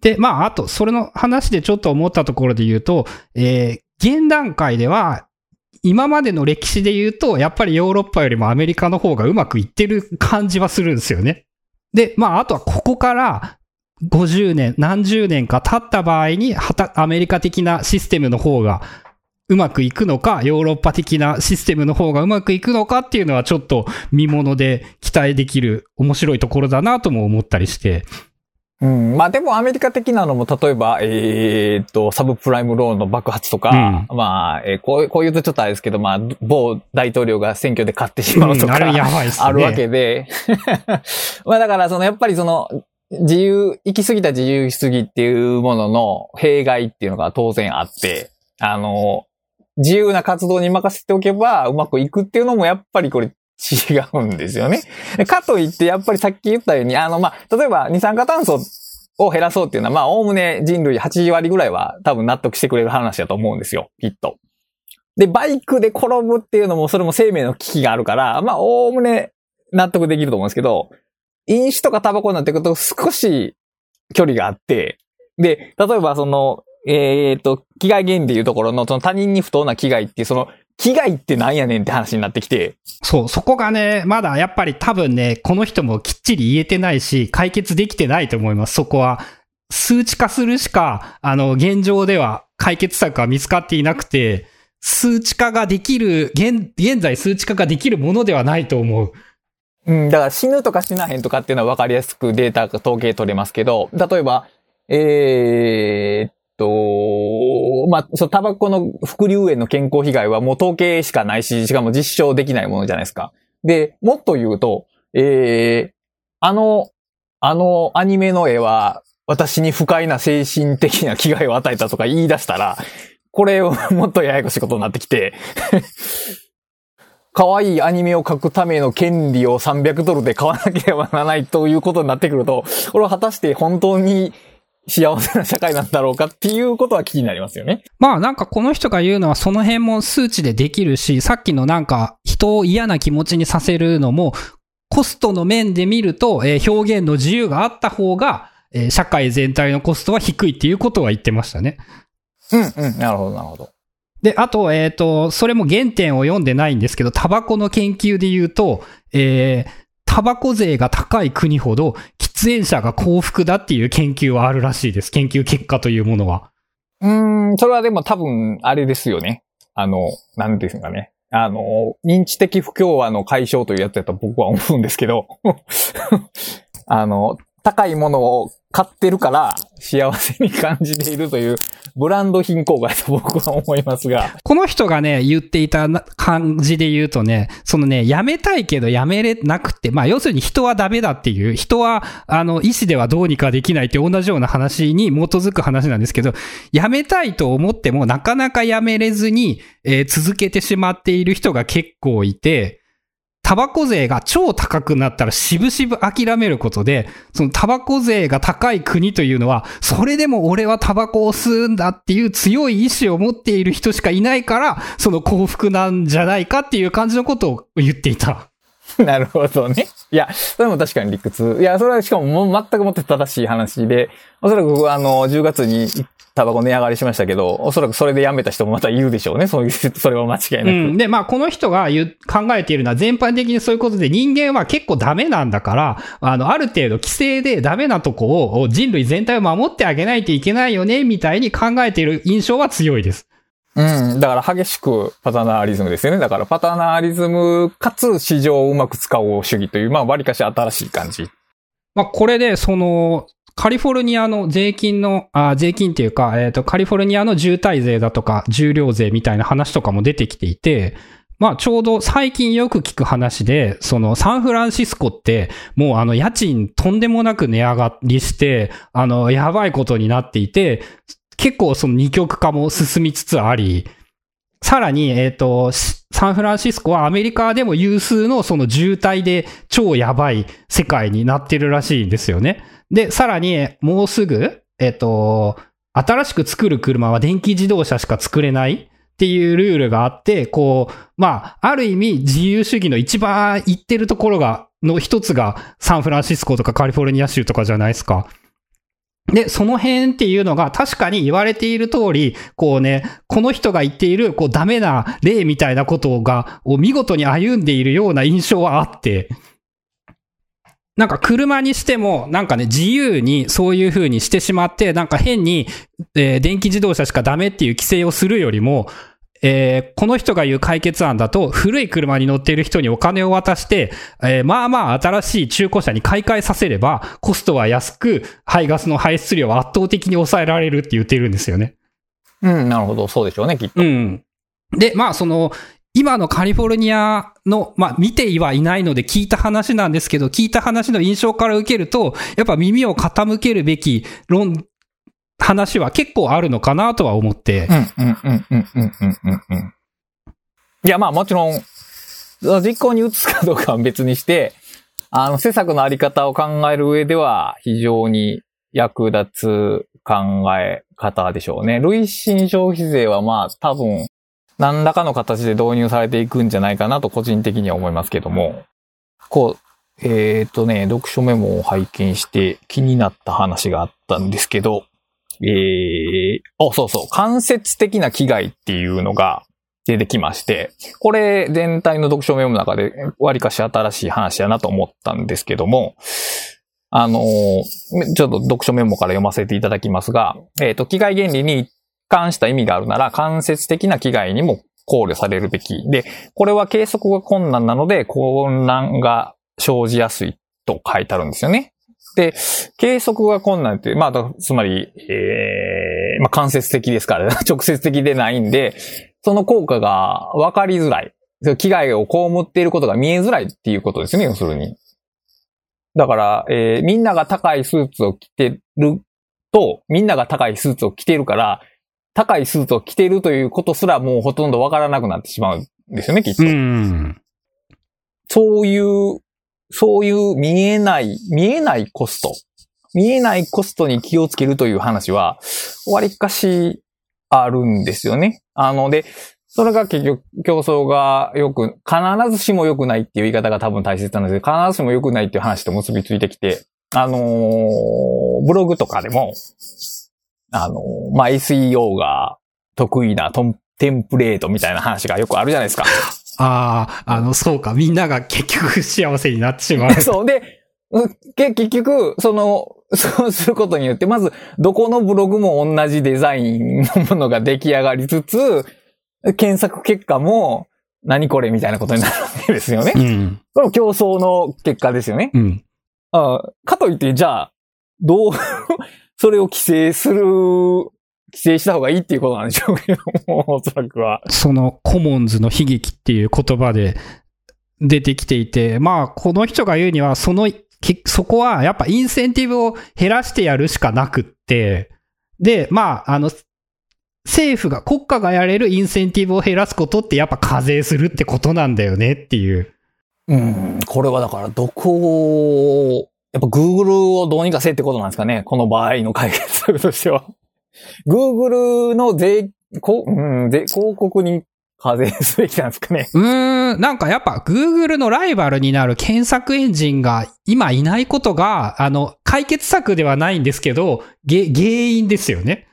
A: で、まあ、あと、それの話でちょっと思ったところで言うと、えー現段階では、今までの歴史で言うと、やっぱりヨーロッパよりもアメリカの方がうまくいってる感じはするんですよね。で、まあ、あとはここから、50年、何十年か経った場合に、はた、アメリカ的なシステムの方がうまくいくのか、ヨーロッパ的なシステムの方がうまくいくのかっていうのはちょっと見物で期待できる面白いところだなとも思ったりして。
B: うん。まあでもアメリカ的なのも、例えば、えーっと、サブプライムローンの爆発とか、まあ、えーこう、こう言うとちょっとあれですけど、まあ、某大統領が選挙で勝ってしまうとか、
A: うんあれやばいっすね。
B: あるわけで。まあだから、その、やっぱりその、自由、行き過ぎた自由主義っていうものの弊害っていうのが当然あって、あの、自由な活動に任せておけばうまくいくっていうのもやっぱりこれ違うんですよね。かといって、やっぱりさっき言ったように、あの、まあ、例えば二酸化炭素を減らそうっていうのは、まあ、おおむね人類8割ぐらいは多分納得してくれる話だと思うんですよ、きっと。で、バイクで転ぶっていうのも、それも生命の危機があるから、まあ、おおむね納得できると思うんですけど、飲酒とかタバコになってくると少し距離があって、で、例えばその、えっ、と、危害原理でいうところの、その他人に不当な危害っていう、その、危害ってなんやねんって話になってきて、
A: そう、そこがね、まだやっぱり多分ね、この人もきっちり言えてないし、解決できてないと思います、そこは。数値化するしか、あの、現状では解決策は見つかっていなくて、数値化ができる、現、現在数値化ができるものではないと思う。
B: うん、だから死ぬとか死なへんとかっていうのは分かりやすくデータ、統計取れますけど、例えば、えー、っと、まあ、そう、タバコの副流煙の健康被害はもう統計しかないし、しかも実証できないものじゃないですか。で、もっと言うと、えー、あの、あのアニメの絵は、私に不快な精神的な危害を与えたとか言い出したら、これをもっとややこしいことになってきて 可愛いアニメを描くための権利を300ドルで買わなければならないということになってくると、これは果たして本当に幸せな社会なんだろうかっていうことは気になりますよね。
A: まあなんかこの人が言うのはその辺も数値でできるし、さっきのなんか人を嫌な気持ちにさせるのも、コストの面で見ると、えー、表現の自由があった方が、えー、社会全体のコストは低いっていうことは言ってましたね。
B: うんうん、なるほどなるほど。
A: で、あと、えっ、ー、と、それも原点を読んでないんですけど、タバコの研究で言うと、えー、タバコ税が高い国ほど喫煙者が幸福だっていう研究はあるらしいです。研究結果というものは。
B: うん、それはでも多分、あれですよね。あの、なんですかね。あの、認知的不協和の解消というやつだと僕は思うんですけど、あの、高いものを買ってるから幸せに感じているというブランド品効果だと僕は思いますが。
A: この人がね、言っていた感じで言うとね、そのね、やめたいけどやめれなくて、まあ要するに人はダメだっていう、人はあの意思ではどうにかできないって同じような話に基づく話なんですけど、やめたいと思ってもなかなかやめれずに、えー、続けてしまっている人が結構いて、タバコ税が超高くなったら渋々諦めることで、そのタバコ税が高い国というのは、それでも俺はタバコを吸うんだっていう強い意志を持っている人しかいないから、その幸福なんじゃないかっていう感じのことを言っていた。
B: なるほどね。いや、それも確かに理屈。いや、それはしかももう全くもって正しい話で、おそらくあの、10月にタバコ値上がりしましたけど、おそらくそれで辞めた人もまたいるでしょうね。そういう、それは間違いなく。う
A: ん。で、まあ、この人が言う、考えているのは全般的にそういうことで人間は結構ダメなんだから、あの、ある程度規制でダメなとこを人類全体を守ってあげないといけないよね、みたいに考えている印象は強いです。
B: うん。だから激しくパターナーリズムですよね。だからパターナーリズムかつ市場をうまく使おう主義という、まあ割かし新しい感じ。
A: まあこれで、その、カリフォルニアの税金の、あ税金っていうか、えっ、ー、と、カリフォルニアの渋滞税だとか、重量税みたいな話とかも出てきていて、まあ、ちょうど最近よく聞く話で、そのサンフランシスコって、もうあの家賃とんでもなく値上がりして、あの、やばいことになっていて、結構その二極化も進みつつあり、さらに、えっ、ー、と、サンフランシスコはアメリカでも有数のその渋滞で超やばい世界になってるらしいんですよね。で、さらに、もうすぐ、えっ、ー、と、新しく作る車は電気自動車しか作れないっていうルールがあって、こう、まあ、ある意味自由主義の一番行ってるところが、の一つがサンフランシスコとかカリフォルニア州とかじゃないですか。で、その辺っていうのが確かに言われている通り、こうね、この人が言っている、こうダメな例みたいなことが、を見事に歩んでいるような印象はあって、なんか車にしても、なんかね、自由にそういう風にしてしまって、なんか変に、えー、電気自動車しかダメっていう規制をするよりも、えー、この人が言う解決案だと、古い車に乗っている人にお金を渡して、えー、まあまあ新しい中古車に買い替えさせれば、コストは安く、排ガスの排出量は圧倒的に抑えられるって言ってるんですよね。
B: うん、なるほど。そうでしょうね、きっと。
A: うん。で、まあその、今のカリフォルニアの、まあ、見てはいないので聞いた話なんですけど、聞いた話の印象から受けると、やっぱ耳を傾けるべき論、話は結構あるのかなとは思って。
B: うん、うん、うん、うん、うん、うん、うん。いや、まあもちろん、実行に移すかどうかは別にして、あの、施策のあり方を考える上では、非常に役立つ考え方でしょうね。累進消費税はまあ多分、何らかの形で導入されていくんじゃないかなと個人的には思いますけども、こう、えっ、ー、とね、読書メモを拝見して気になった話があったんですけど、えー、お、そうそう、間接的な危害っていうのが出てきまして、これ全体の読書メモの中で割かし新しい話やなと思ったんですけども、あのーちょっと読書メモから読ませていただきますが、えっ、と、機械原理に一貫した意味があるなら、間接的な危害にも考慮されるべき。で、これは計測が困難なので、混乱が生じやすいと書いてあるんですよね。で、計測が困難って、まあ、だつまり、えー、まあ、間接的ですから、直接的でないんで、その効果が分かりづらい。危害を被っていることが見えづらいっていうことですね、要するに。だから、えーみんなが高いスーツを着てると、みんなが高いスーツを着てるから、高いスーツを着てるということすらもうほとんどわからなくなってしまうんですよね、きっと。
A: うん。
B: そういう、そういう見えない、見えないコスト。見えないコストに気をつけるという話は、割かしあるんですよね。あの、で、それが結局競争がよく、必ずしも良くないっていう言い方が多分大切なんですけど、必ずしも良くないっていう話と結びついてきて、あのーブログとかでも、あのーまあ、SEO が得意なトンテンプレートみたいな話がよくあるじゃないですか。
A: ああ、あの、そうか。みんなが結局幸せになってしまう。
B: そう。で、結局、その、そうすることによって、まず、どこのブログも同じデザインのものが出来上がりつつ、検索結果も、何これみたいなことになるわけですよね。
A: うん。
B: これも競争の結果ですよね。
A: うん。
B: あかといって、じゃあ、どう、それを規制する、規制した方がいいっていうことなんでしょうけども、おそらくは。
A: そのコモンズの悲劇っていう言葉で出てきていて、まあ、この人が言うには、その、きそこはやっぱインセンティブを減らしてやるしかなくって、で、まあ、あの、政府が、国家がやれるインセンティブを減らすことってやっぱ課税するってことなんだよねっていう。
B: うん、これはだから、どこを、やっぱ Google をどうにかせってことなんですかね。この場合の解決策としては。Google の税、こうん、税広告に課税すべきなんですかね。
A: うーん、なんかやっぱ Google のライバルになる検索エンジンが今いないことが、あの、解決策ではないんですけど、げ原因ですよね。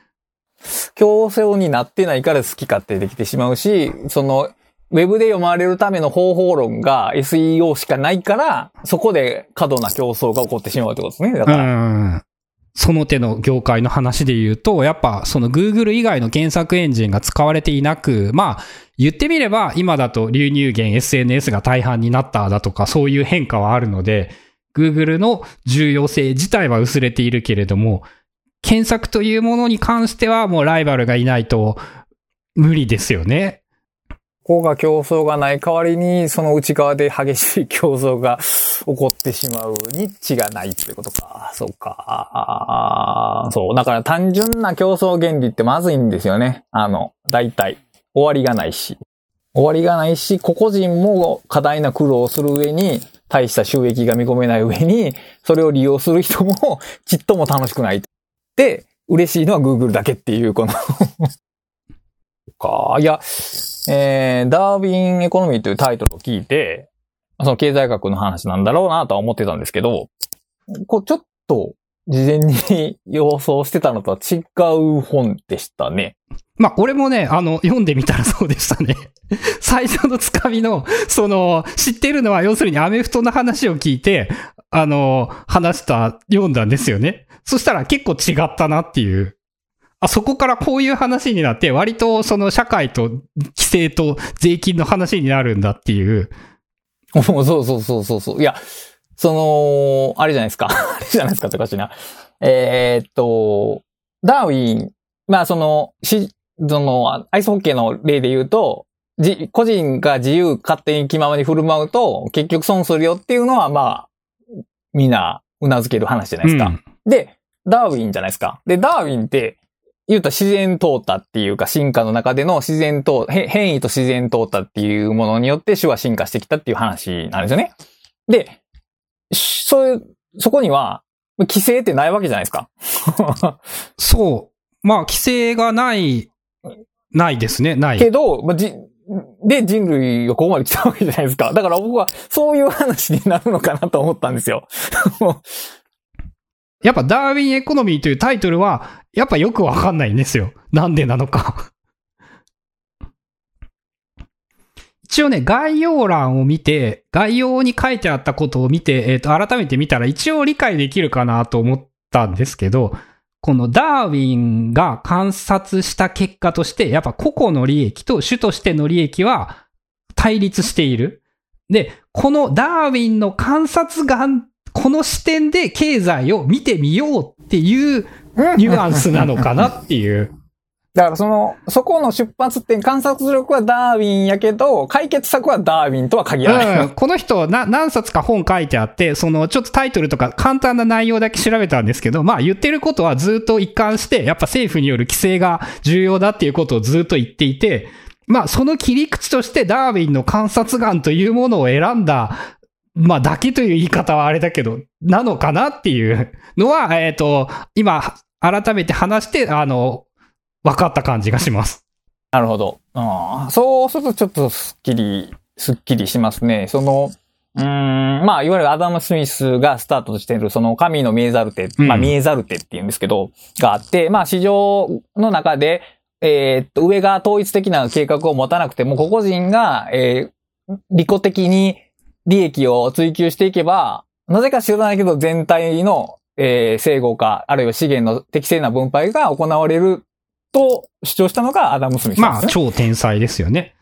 B: 競争になってないから好き勝手できてしまうし、その、ウェブで読まれるための方法論が SEO しかないから、そこで過度な競争が起こってしまうってことですね。だ
A: う
B: から。
A: その手の業界の話で言うと、やっぱその Google 以外の検索エンジンが使われていなく、まあ、言ってみれば今だと流入源 SNS が大半になっただとかそういう変化はあるので、Google の重要性自体は薄れているけれども、検索というものに関してはもうライバルがいないと無理ですよね。
B: こが競争がない代わりに、その内側で激しい競争が起こってしまうニッチがないってことか。そうか。そう。だから単純な競争原理ってまずいんですよね。あの、大体。終わりがないし。終わりがないし、個々人も過大な苦労をする上に、大した収益が見込めない上に、それを利用する人も ちっとも楽しくない。で、嬉しいのは Google だけっていう、この か。いや、えー、ダーウィンエコノミーというタイトルを聞いて、その経済学の話なんだろうなとは思ってたんですけど、こうちょっと事前に予想してたのとは違う本でしたね。
A: まあ、俺もね、あの、読んでみたらそうでしたね。最初のつかみの、その、知ってるのは、要するにアメフトの話を聞いて、あの、話した、読んだんですよね。そしたら結構違ったなっていう。あ、そこからこういう話になって、割とその社会と規制と税金の話になるんだっていう。
B: そうそうそうそうそう。いや、その、あれじゃないですか。あれじゃないですかっておかしいな。えーっと、ダーウィン、まあその、し、その、アイスホッケーの例で言うと、じ、個人が自由勝手に気ままに振る舞うと、結局損するよっていうのは、まあ、みんな、うなずける話じゃないですか。
A: うん
B: で、ダーウィンじゃないですか。で、ダーウィンって、言うたら自然淘汰っていうか進化の中での自然淘へ変異と自然淘汰っていうものによって種は進化してきたっていう話なんですよね。で、しそういう、そこには、規制ってないわけじゃないですか。
A: そう。まあ、規制がない、ないですね。ない。
B: けど、まあ、じ、で人類がここまで来たわけじゃないですか。だから僕はそういう話になるのかなと思ったんですよ。
A: やっぱダーウィンエコノミーというタイトルは、やっぱよくわかんないんですよ。なんでなのか。一応ね、概要欄を見て、概要に書いてあったことを見て、えっ、と、改めて見たら一応理解できるかなと思ったんですけど、このダーウィンが観察した結果として、やっぱ個々の利益と主としての利益は対立している。で、このダーウィンの観察眼、この視点で経済を見てみようっていうニュアンスなのかなっていう。
B: だからその、そこの出発点、観察力はダーウィンやけど、解決策はダーウィンとは限らない。
A: うん、この人な、何冊か本書いてあって、その、ちょっとタイトルとか簡単な内容だけ調べたんですけど、まあ言ってることはずっと一貫して、やっぱ政府による規制が重要だっていうことをずっと言っていて、まあその切り口としてダーウィンの観察眼というものを選んだ、まあだけという言い方はあれだけど、なのかなっていうのは、えっ、と、今、改めて話して、あの、分かった感じがします。
B: なるほど。うんそうするとちょっとスッキリ、スッキリしますね。その、うーん、まあ、いわゆるアダム・スミスがスタートしている、その神の見えざる手、まあ、
A: うん
B: 見えざる手って言うんですけど、があって、まあ、市場の中で、えーっと、上が統一的な計画を持たなくても、個々人が、えー利己的に利益を追求していけば、なぜか知らないけど、全体の、えー整合化、あるいは資源の適正な分配が行われると主張したのがアダム・スミスなん
A: まあ。超天才ですよね。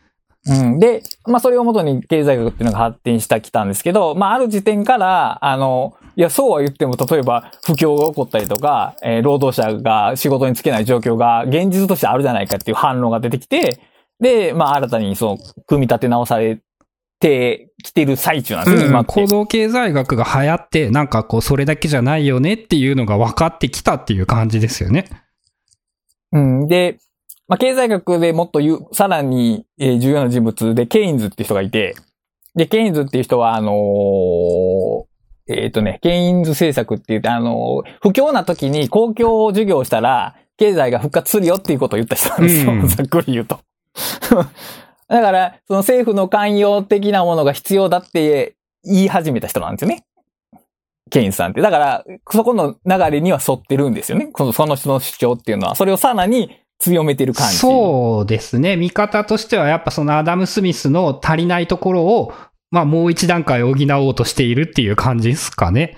B: うん。で、まあそれをもとに経済学っていうのが発展したきたんですけど、まあある時点から、あの、いや、そうは言っても、例えば不況が起こったりとか、えー労働者が仕事に就けない状況が現実としてあるじゃないかっていう反論が出てきて、で、まあ新たにその、組み立て直されてきてる最中なんですよ
A: うん、行動経済学が流行って、なんかこう、それだけじゃないよねっていうのが分かってきたっていう感じですよね。
B: うん。で、まあ、経済学でもっと言う、さらに、えー重要な人物で、ケインズって人がいて、で、ケインズっていう人は、あのーえっ、とね、ケインズ政策って言って、あのー不況な時に公共事業をしたら、経済が復活するよっていうことを言った人なんですよ。
A: うん
B: ざっくり言うと。だから、その政府の関与的なものが必要だって言い始めた人なんですよね。ケインズさんって。だから、そこの流れには沿ってるんですよね。このその人の主張っていうのは。それをさらに強めてる感じ。
A: そうですね。見方としては、やっぱそのアダム・スミスの足りないところを、まあもう一段階補おうとしているっていう感じですかね。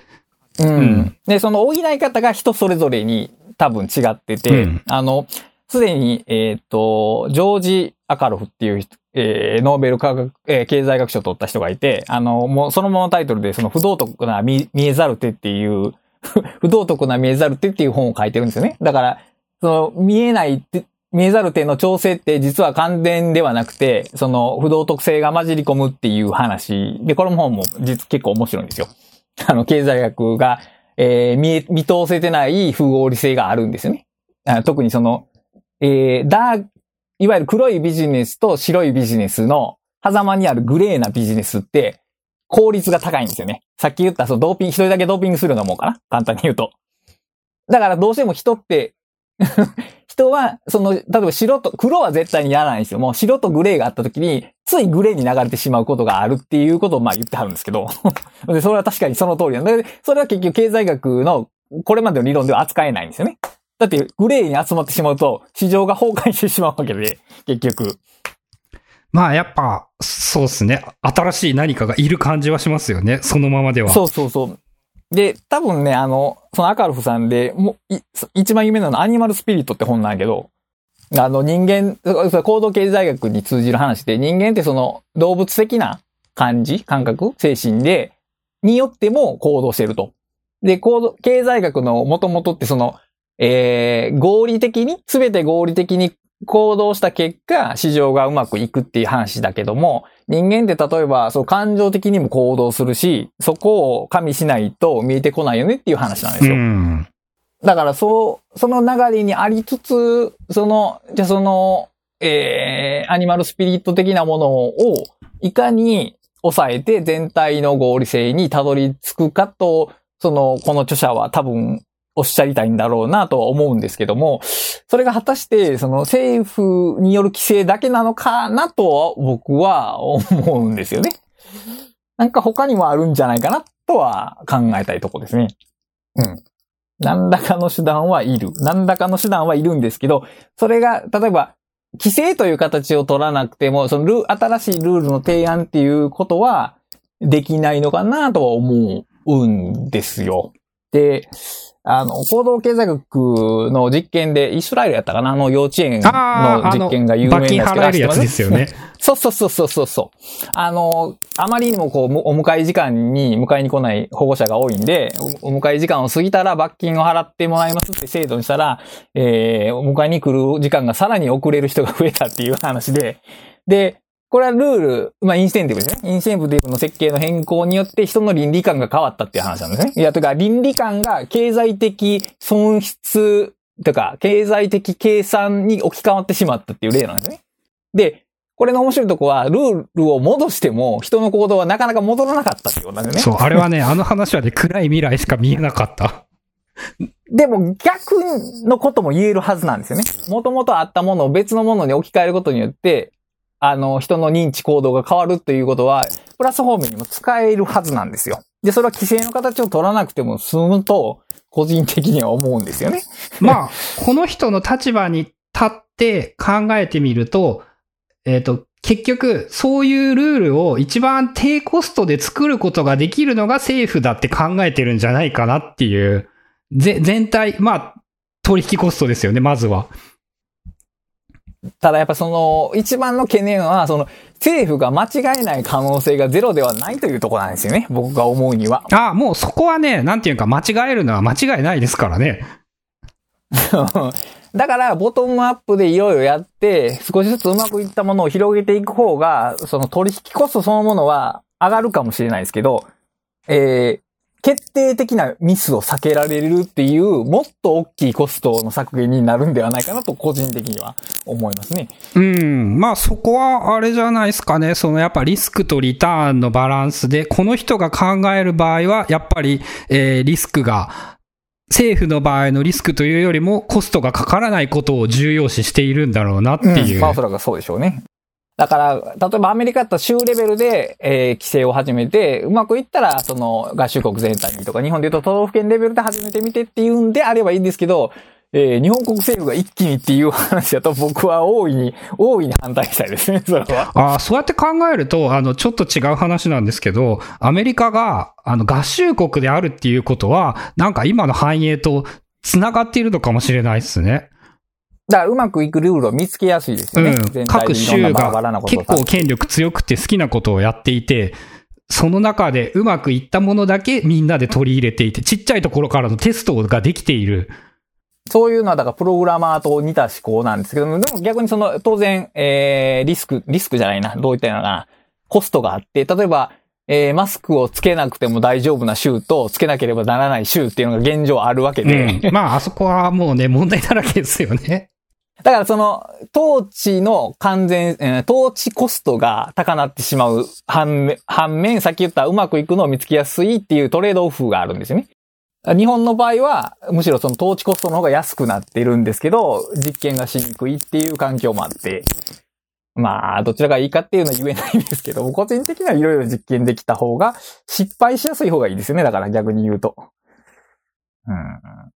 B: うん。
A: うん
B: で、その補い方が人それぞれに多分違ってて、
A: うん
B: あの、すでに、えっ、と、ジョージ・アカロフっていう人、えーノーベル科学、えー経済学賞を取った人がいて、あの、もうそのままタイトルで、その不道徳な見見えざる手っていう、不道徳な見えざる手っていう本を書いてるんですよね。だから、その見えないって、見えざる手の調整って実は完全ではなくて、その不道徳性が混じり込むっていう話で、この本も実結構面白いんですよ。あの、経済学が、えー見え、見通せてない不合理性があるんですよね。あ特にその、えーダーいわゆる黒いビジネスと白いビジネスの狭間にあるグレーなビジネスって効率が高いんですよね。さっき言ったそのドーピング、一人だけドーピングするようなもかな簡単に言うと。だからどうしても人って、人は、その、例えば白と、黒は絶対にやらないんですよ。もう白とグレーがあった時に、ついグレーに流れてしまうことがあるっていうことをまあ言ってはるんですけど。で、それは確かにその通りなんで、それは結局経済学のこれまでの理論では扱えないんですよね。だって、グレーに集まってしまうと、市場が崩壊してしまうわけで、結局。
A: まあやっぱ、そうですね。新しい何かがいる感じはしますよね。そのままでは。
B: そうそうそう。で、多分ね、あの、そのアカルフさんで、もう、い一番有名なのはアニマルスピリットって本なんやけど、あの人間、行動経済学に通じる話で、人間ってその動物的な感じ、感覚、精神で、によっても行動してると。で、行動、経済学の元々ってその、えー、合理的に、すべて合理的に行動した結果、市場がうまくいくっていう話だけども、人間って例えば、そう感情的にも行動するし、そこを加味しないと見えてこないよねっていう話なんです
A: う
B: よ。
A: ん。
B: だから、そう、その流れにありつつ、その、じゃあその、えー、アニマルスピリット的なものを、いかに抑えて全体の合理性にたどり着くかと、その、この著者は多分、おっしゃりたいんだろうなとは思うんですけども、それが果たして、その政府による規制だけなのかなとは僕は思うんですよね。なんか他にもあるんじゃないかなとは考えたいとこですね。うん。何らかの手段はいる。何らかの手段はいるんですけど、それが、例えば、規制という形を取らなくても、そのル新しいルールの提案っていうことはできないのかなとは思うんですよ。で、あの、行動経済学の実験で、イスラエルやったかな？あの幼稚園の実験が有名な
A: 罰金払えるやつですよね。
B: そうそうそうそうそうそう。あの、あまりにもこう、お迎え時間に迎えに来ない保護者が多いんで、おお迎え時間を過ぎたら罰金を払ってもらいますって制度にしたら、えー、お迎えに来る時間がさらに遅れる人が増えたっていう話で、で、これはルール、まあ、インセンティブですね。インセンティブの設計の変更によって人の倫理観が変わったっていう話なんですね。いや、というか、倫理観が経済的損失とか、経済的計算に置き換わってしまったっていう例なんですね。で、これの面白いとこは、ルールを戻しても、人の行動はなかなか戻らなかったってことなんですね。
A: そう、あれはね、あの話はね、暗い未来しか見えなかった。
B: でも逆のことも言えるはずなんですよね。もともとあったものを別のものに置き換えることによって、あの、人の認知行動が変わるということは、プラス方面にも使えるはずなんですよ。で、それは規制の形を取らなくても済むと、個人的には思うんですよね。
A: まあ、この人の立場に立って考えてみると、えっ、と、結局、そういうルールを一番低コストで作ることができるのが政府だって考えてるんじゃないかなっていう、全体、まあ、取引コストですよね、まずは。
B: ただやっぱその、一番の懸念は、その、政府が間違えない可能性がゼロではないというところなんですよね。僕が思うには。
A: ああ、もうそこはね、なんていうか間違えるのは間違いないですからね。
B: だから、ボトムアップでいろいろやって、少しずつうまくいったものを広げていく方が、その取引コストそのものは上がるかもしれないですけど、えー、決定的なミスを避けられるっていう、もっと大きいコストの削減になるんではないかなと、個人的には思いますね。
A: うん。まあそこはあれじゃないですかね。そのやっぱリスクとリターンのバランスで、この人が考える場合は、やっぱり、えーリスクが、政府の場合のリスクというよりもコストがかからないことを重要視しているんだろうなっていう。
B: うん、まあおそらくそうでしょうね。だから、例えばアメリカだったら州レベルで、えー規制を始めて、うまくいったら、その、合衆国全体にとか、日本で言うと都道府県レベルで始めてみてっていうんであればいいんですけど、えー日本国政府が一気にっていう話だと僕は大いに、大いに反対したいですね、それは。
A: ああ、そうやって考えると、あの、ちょっと違う話なんですけど、アメリカが、あの、合衆国であるっていうことは、なんか今の繁栄と繋がっているのかもしれないですね。
B: だからうまくいくルールを見つけやすいですよね。
A: うん。各州が結構権力強くて好きなことをやっていて、その中でうまくいったものだけみんなで取り入れていて、ちっちゃいところからのテストができている。
B: そういうのは、だからプログラマーと似た思考なんですけども、でも逆にその、当然、えー、リスク、リスクじゃないな、どういったらいいのかな、コストがあって、例えば、えー、マスクをつけなくても大丈夫な州と、つけなければならない州っていうのが現状あるわけ
A: う
B: で、
A: ん。まあ、あそこはもうね、問題だらけですよね。
B: だからその、統治の完全、えー統治コストが高なってしまう反面、反面、さっき言ったうまくいくのを見つけやすいっていうトレードオフがあるんですよね。日本の場合は、むしろその統治コストの方が安くなってるんですけど、実験がしにくいっていう環境もあって、まあ、どちらがいいかっていうのは言えないんですけど、個人的にはいろいろ実験できた方が、失敗しやすい方がいいですよね。だから逆に言うと。うん、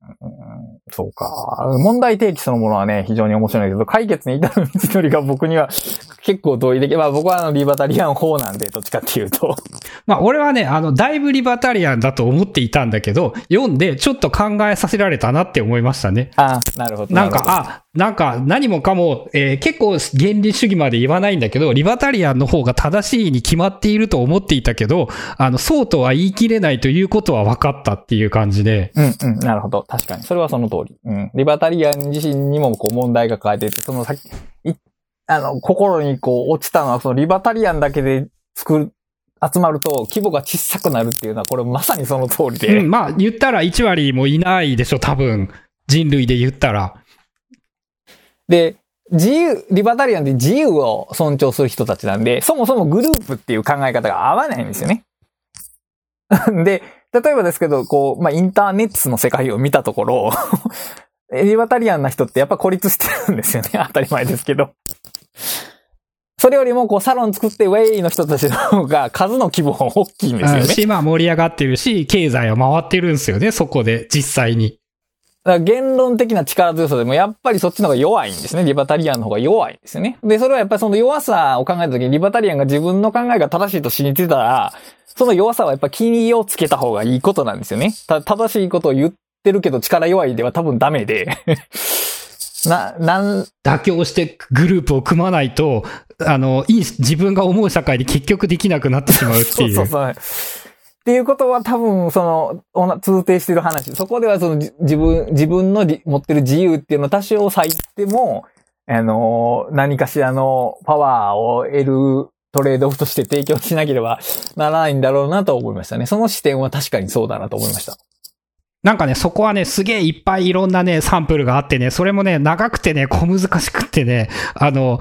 B: そうか。問題提起そのものはね、非常に面白いけど、解決に至る道のりが僕には結構同意でき、まあ僕はあのリバタリアン方なんで、どっちかっていうと。
A: まあ、俺はね、あの、だいぶリバタリアンだと思っていたんだけど、読んでちょっと考えさせられたなって思いましたね。
B: あなるほど。
A: なんか、あ、なんか何もかも、えー結構原理主義まで言わないんだけど、リバタリアンの方が正しいに決まっていると思っていたけど、あの、そうとは言い切れないということは分かったっていう感じで、
B: うんうん、なるほど。確かに。それはその通り。うん。リバタリアン自身にもこう問題が抱えていて、その先、いあの、心にこう落ちたのは、そのリバタリアンだけで作る、集まると規模が小さくなるっていうのは、これまさにその通りで。
A: うん、まあ言ったら1割もいないでしょ、多分。人類で言ったら。
B: で、自由、リバタリアンって自由を尊重する人たちなんで、そもそもグループっていう考え方が合わないんですよね。で、例えばですけど、こう、まあ、インターネットの世界を見たところ、エリバタリアンな人ってやっぱ孤立してるんですよね。当たり前ですけど。それよりも、こう、サロン作ってウェイの人たちの方が数の規模が大きいんですよね。
A: うんし、まあ盛り上がってるし、経済は回ってるんですよね、そこで、実際に。
B: だから言論的な力強さでもやっぱりそっちの方が弱いんですね。リバタリアンの方が弱いんですよね。で、それはやっぱりその弱さを考えた時にリバタリアンが自分の考えが正しいと信じてたら、その弱さはやっぱ気をつけた方がいいことなんですよね。た正しいことを言ってるけど力弱いでは多分ダメで。な、なん、
A: 妥協してグループを組まないと、あの、いい、自分が思う社会で結局できなくなってしまうっていう。
B: そうそうそう。っていうことは多分、その、通底してる話。そこではその自分、自分の持ってる自由っていうのを多少割いても、あの、何かしらのパワーを得るトレードオフとして提供しなければならないんだろうなと思いましたね。その視点は確かにそうだなと思いました。
A: なんかね、そこはね、すげえいっぱいいろんなね、サンプルがあってね、それもね、長くてね、小難しくってね、あの、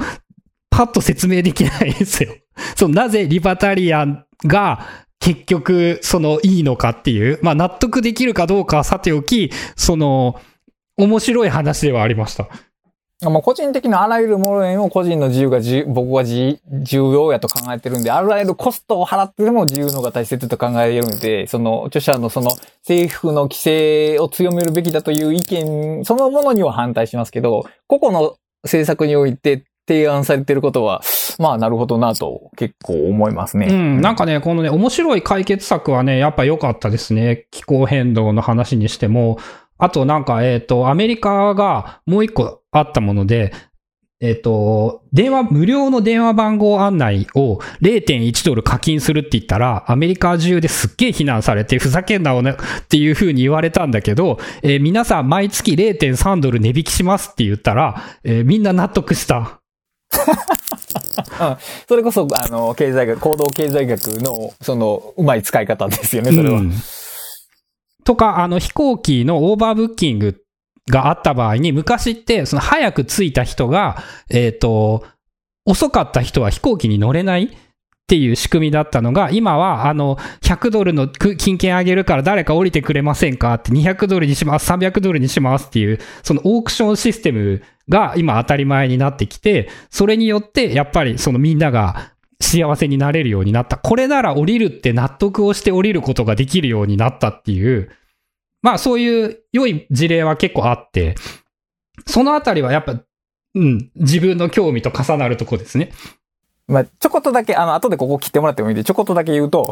A: パッと説明できないですよ。そう、なぜリバタリアンが結局、その、いいのかっていう、まあ、納得できるかどうかはさておき、その、面白い話ではありました。
B: もう個人的なあらゆるものを個人の自由がじ僕はじ重要やと考えてるんで、あらゆるコストを払ってでも自由の方が大切と考えるんで、その著者のその政府の規制を強めるべきだという意見そのものには反対しますけど、個々の政策において提案されてることは、まあなるほどなと結構思いますね。
A: うん、なんかね、このね、面白い解決策はね、やっぱ良かったですね。気候変動の話にしても、あとなんか、えっ、と、アメリカがもう一個あったもので、えっ、と、電話、無料の電話番号案内を0.1ドル課金するって言ったら、アメリカ中ですっげえ非難されて、ふざけんなおねっていう風に言われたんだけど、えー皆さん毎月0.3ドル値引きしますって言ったら、えーみんな納得した。
B: う んそれこそ、あの、経済学、行動経済学の、その、うまい使い方ですよね、それは。
A: うんとか、あの、飛行機のオーバーブッキングがあった場合に、昔って、その早く着いた人が、えっ、と、遅かった人は飛行機に乗れないっていう仕組みだったのが、今は、あの、100ドルの金券あげるから誰か降りてくれませんかって200ドルにします、300ドルにしますっていう、そのオークションシステムが今当たり前になってきて、それによって、やっぱりそのみんなが幸せになれるようになった。これなら降りるって納得をして降りることができるようになったっていう、まあそういう良い事例は結構あって、そのあたりはやっぱ、うん、自分の興味と重なるとこですね。
B: まあ、ちょこっとだけ、あの、後でここ切ってもらってもいいんで、ちょこっとだけ言うと、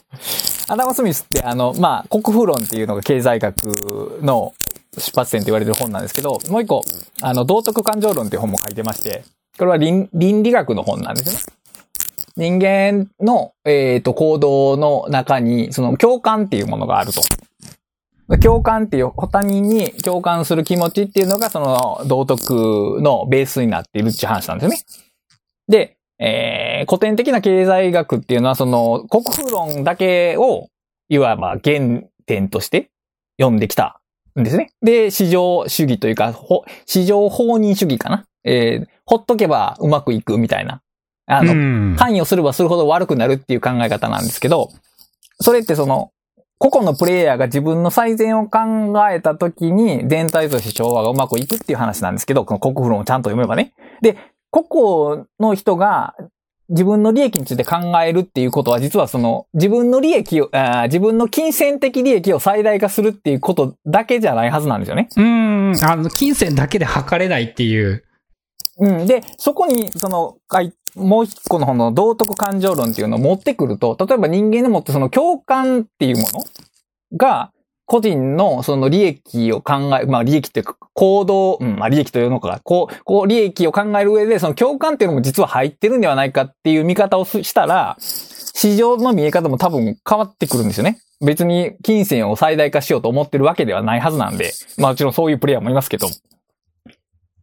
B: アダム・スミスって、あの、まあ、国風論っていうのが経済学の出発点と言われる本なんですけど、もう一個、あの、道徳感情論っていう本も書いてまして、これは倫理学の本なんですね。人間の、えっ、と、行動の中に、その共感っていうものがあると。共感っていう、他人に共感する気持ちっていうのが、その道徳のベースになっているっていう話なんですよね。で、えー古典的な経済学っていうのは、その、国風論だけを、いわば原点として読んできたんですね。で、市場主義というか、ほ市場放任主義かな？えーほっとけばうまくいくみたいな。あの、
A: うん
B: 関与すればするほど悪くなるっていう考え方なんですけど、それってその、個々のプレイヤーが自分の最善を考えたときに全体として調和がうまくいくっていう話なんですけど、この国風論をちゃんと読めばね。で、個々の人が自分の利益について考えるっていうことは実はその自分の利益を、自分の金銭的利益を最大化するっていうことだけじゃないはずなんですよね。
A: うん、あの、金銭だけで測れないっていう。
B: うん。で、そこに、その、もう一個の方の道徳感情論っていうのを持ってくると、例えば人間の持ってその共感っていうものが、個人のその利益を考え、まあ利益っていうか行動、うん、まあ利益というのか、こう、こう利益を考える上で、その共感っていうのも実は入ってるんではないかっていう見方をすしたら、市場の見え方も多分変わってくるんですよね。別に金銭を最大化しようと思ってるわけではないはずなんで、まあもちろんそういうプレイヤーもいますけど。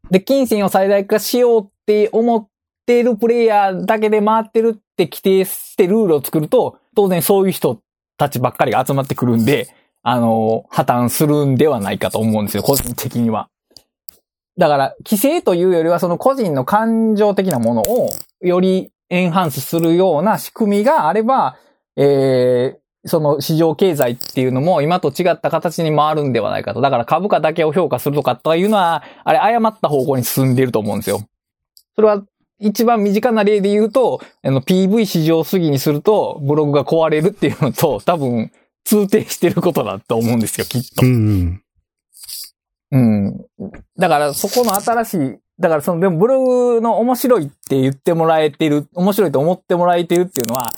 B: で、金銭を最大化しようって思っているプレイヤーだけで回ってるって規定してルールを作ると、当然そういう人たちばっかりが集まってくるんで、あの、破綻するんではないかと思うんですよ、個人的には。だから、規制というよりは、その個人の感情的なものを、よりエンハンスするような仕組みがあれば、えー、その市場経済っていうのも今と違った形に回るんではないかと。だから株価だけを評価するとかというのは、あれ誤った方向に進んでいると思うんですよ。それは一番身近な例で言うと、あの PV 市場主義にするとブログが壊れるっていうのと多分通底してることだと思うんですよ、きっと。
A: うん。
B: うん。だからそこの新しい、だからその、でもブログの面白いって言ってもらえてる、面白いと思ってもらえてるっていうのは、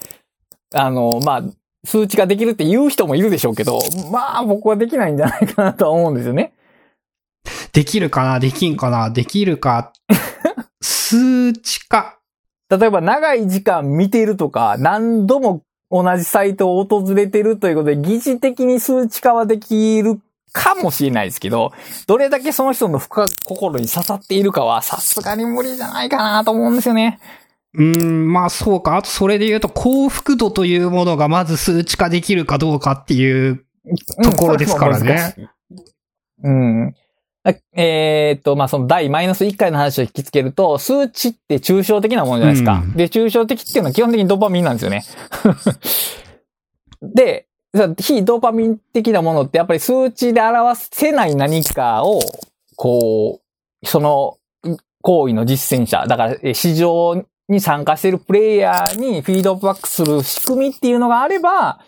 B: あの、まあ、数値化できるって言う人もいるでしょうけど、まあ僕はできないんじゃないかなとは思うんですよね。
A: できるかなできんかなできるか。数値化。
B: 例えば長い時間見ているとか、何度も同じサイトを訪れてるということで、疑似的に数値化はできるかもしれないですけど、どれだけその人の深く心に刺さっているかは、さすがに無理じゃないかなと思うんですよね。
A: うーん、まあそうか。あとそれで言うと幸福度というものがまず数値化できるかどうかっていうところですからね。
B: うん。うんえーっと、まあ、その第マイナス1回の話を引きつけると、数値って抽象的なものじゃないですか。
A: うん
B: で、抽象的っていうのは基本的にドーパミンなんですよね。で、非ドーパミン的なものってやっぱり数値で表せない何かを、こう、その行為の実践者、だからえ市場に参加しているプレイヤーにフィードバックする仕組みっていうのがあれば、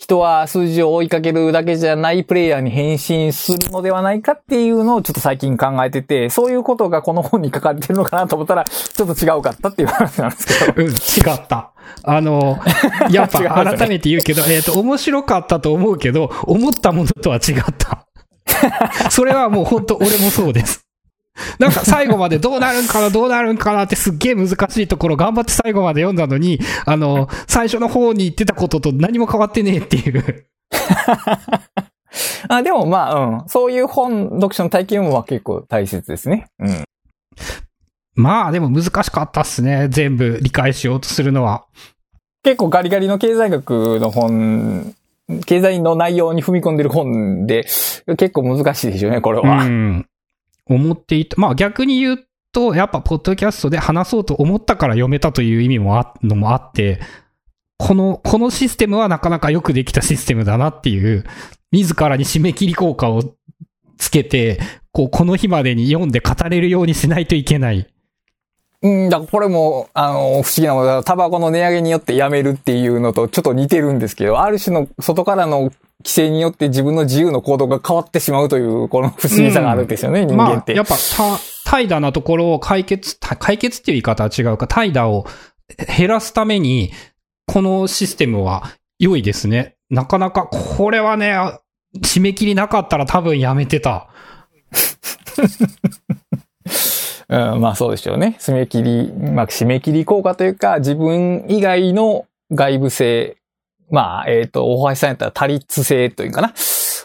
B: 人は数字を追いかけるだけじゃないプレイヤーに変身するのではないかっていうのをちょっと最近考えてて、そういうことがこの本に書かれてるのかなと思ったら、ちょっと違うかったっていう話なんですけど。
A: うん、違った。あの、やっぱ改めて言うけど、えっ、と、面白かったと思うけど、思ったものとは違った。それはもう本当俺もそうです。なんか最後までどうなるんかな、どうなるんかなってすっげえ難しいところ頑張って最後まで読んだのに、あの、最初の方に言ってたことと何も変わってねえっていう。
B: あでもまあ、うん。そういう本、読書の体験は結構大切ですね。うん。
A: まあでも難しかったっすね。全部理解しようとするのは。
B: 結構ガリガリの経済学の本、経済の内容に踏み込んでる本で、結構難しいでしょうね、これは。
A: うん。思っていた。まあ逆に言うと、やっぱポッドキャストで話そうと思ったから読めたという意味もあのもあって、この、このシステムはなかなかよくできたシステムだなっていう、自らに締め切り効果をつけて、こう、この日までに読んで語れるようにしないといけない。
B: うん、だからこれも、あの、不思議なものだ。タバコの値上げによってやめるっていうのとちょっと似てるんですけど、ある種の外からの規制によって自分の自由の行動が変わってしまうという、この不思議さがあるんですよね、人間
A: まあ、
B: って。
A: やっぱ、た、怠惰なところを解決、た解決っていう言い方は違うか、怠惰を減らすために、このシステムは良いですね。なかなか、これはね、締め切りなかったら多分やめてた。
B: うん、まあそうでしょうね。締め切り、まあ締め切り効果というか、自分以外の外部性、まあ、えっ、と、大橋さんやったら多律性というかな、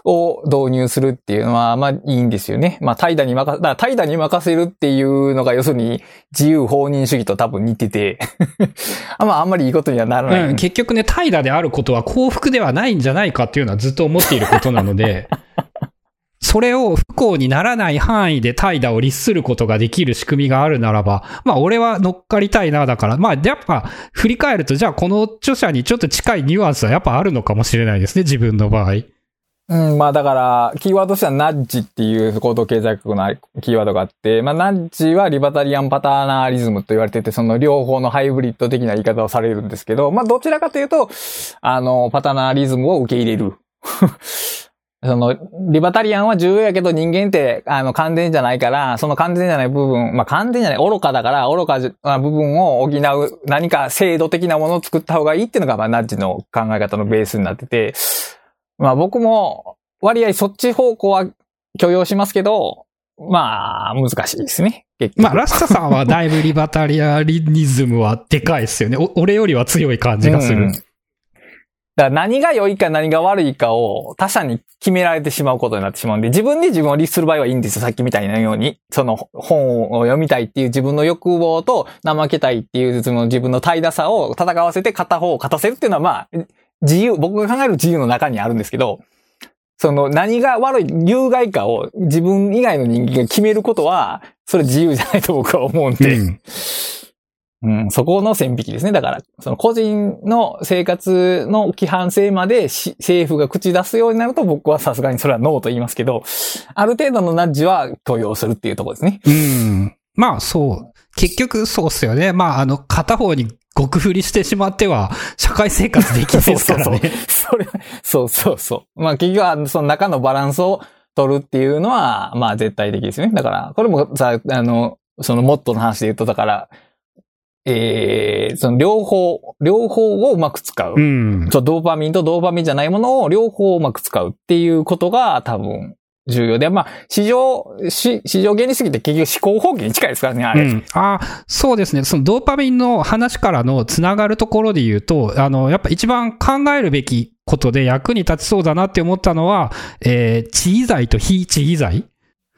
B: を導入するっていうのは、まあいいんですよね。まあ怠惰に任せ、だから怠惰に任せるっていうのが要するに自由放任主義と多分似てて、あまああんまりいいことにはならない。
A: うん、結局ね、怠惰であることは幸福ではないんじゃないかっていうのはずっと思っていることなので、それを不幸にならない範囲で怠惰を律することができる仕組みがあるならば、まあ俺は乗っかりたいな、だから、まあやっぱ振り返ると、じゃあこの著者にちょっと近いニュアンスはやっぱあるのかもしれないですね、自分の場合。
B: うん、まあだから、キーワードとしてはナッジっていう行動経済学のキーワードがあって、まあナッジはリバタリアンパターナーリズムと言われてて、その両方のハイブリッド的な言い方をされるんですけど、まあどちらかというと、あの、パターナーリズムを受け入れる。その、リバタリアンは重要やけど人間って、あの、完全じゃないから、その完全じゃない部分、まあ、完全じゃない、愚かだから、愚かな部分を補う何か制度的なものを作った方がいいっていうのが、まあ、ナッジの考え方のベースになってて、まあ、僕も、割合そっち方向は許容しますけど、まあ、難しいですね。結局
A: まあ、ラスタさんはだいぶリバタリアリズムはでかいですよね。お俺よりは強い感じがする。
B: うんだから何が良いか何が悪いかを他者に決められてしまうことになってしまうんで、自分で自分を律する場合はいいんですよ。さっきみたいなように。その本を読みたいっていう自分の欲望と怠けたいっていうその自分の怠惰さを戦わせて片方を勝たせるっていうのはまあ、自由、僕が考える自由の中にあるんですけど、その何が悪い、有害かを自分以外の人間が決めることは、それ自由じゃないと僕は思うんで。
A: うん
B: うん、そこの線引きですね。だから、その個人の生活の規範性までし政府が口出すようになると僕はさすがにそれはノーと言いますけど、ある程度のナッジは許容するっていうところですね。
A: うん。まあそう。結局そうっすよね。まああの、片方に極振りしてしまっては、社会生活できないですからね。
B: それ、そうそうそう。まあ結局はその中のバランスを取るっていうのは、まあ絶対的ですよね。だから、これもさ、あの、そのモットーの話で言うと、だから、えー、その両方、両方をうまく使う。
A: うん。
B: ドーパミンとドーパミンじゃないものを両方うまく使うっていうことが多分重要で、まあ、市場、し市場原理主義って結局思考放棄に近いですからね、あれ。
A: うん、あそうですね。そのドーパミンの話からのつながるところで言うと、あの、やっぱ一番考えるべきことで役に立ちそうだなって思ったのは、えー、地位剤と非地位剤。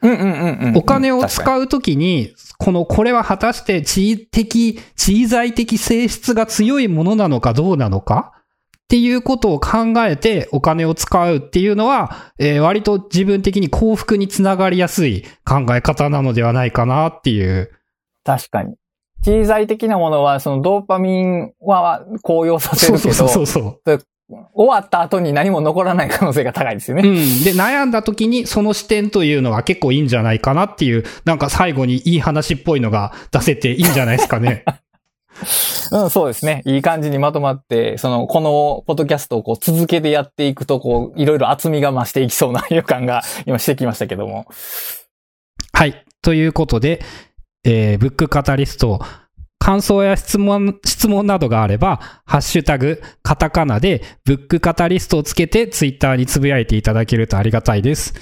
B: うんうんうんうん。
A: お金を使うときに、この、これは果たして地位的、地位剤的性質が強いものなのかどうなのか？っていうことを考えてお金を使うっていうのは、えー割と自分的に幸福につながりやすい考え方なのではないかなっていう。
B: 確かに。経済的なものは、そのドーパミンは高揚させ
A: そうそう
B: るけど、
A: そうそう。
B: 終わった後に何も残らない可能性が高いですよね。
A: うん。で、悩んだ時にその視点というのは結構いいんじゃないかなっていう、なんか最後にいい話っぽいのが出せていいんじゃないですかね。
B: うん、そうですね。いい感じにまとまって、その、このポッドキャストをこう続けてやっていくと、こう、いろいろ厚みが増していきそうな予感が今してきましたけども。
A: はい。ということで、えーブックカタリスト、感想や質問、質問などがあれば、ハッシュタグ、カタカナで、ブックカタリストをつけて、ツイッターにつぶやいていただけるとありがたいです。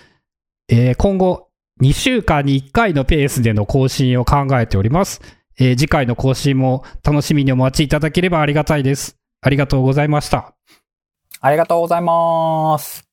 A: えー今後、2週間に1回のペースでの更新を考えております。えー次回の更新も楽しみにお待ちいただければありがたいです。ありがとうございました。
B: ありがとうございます。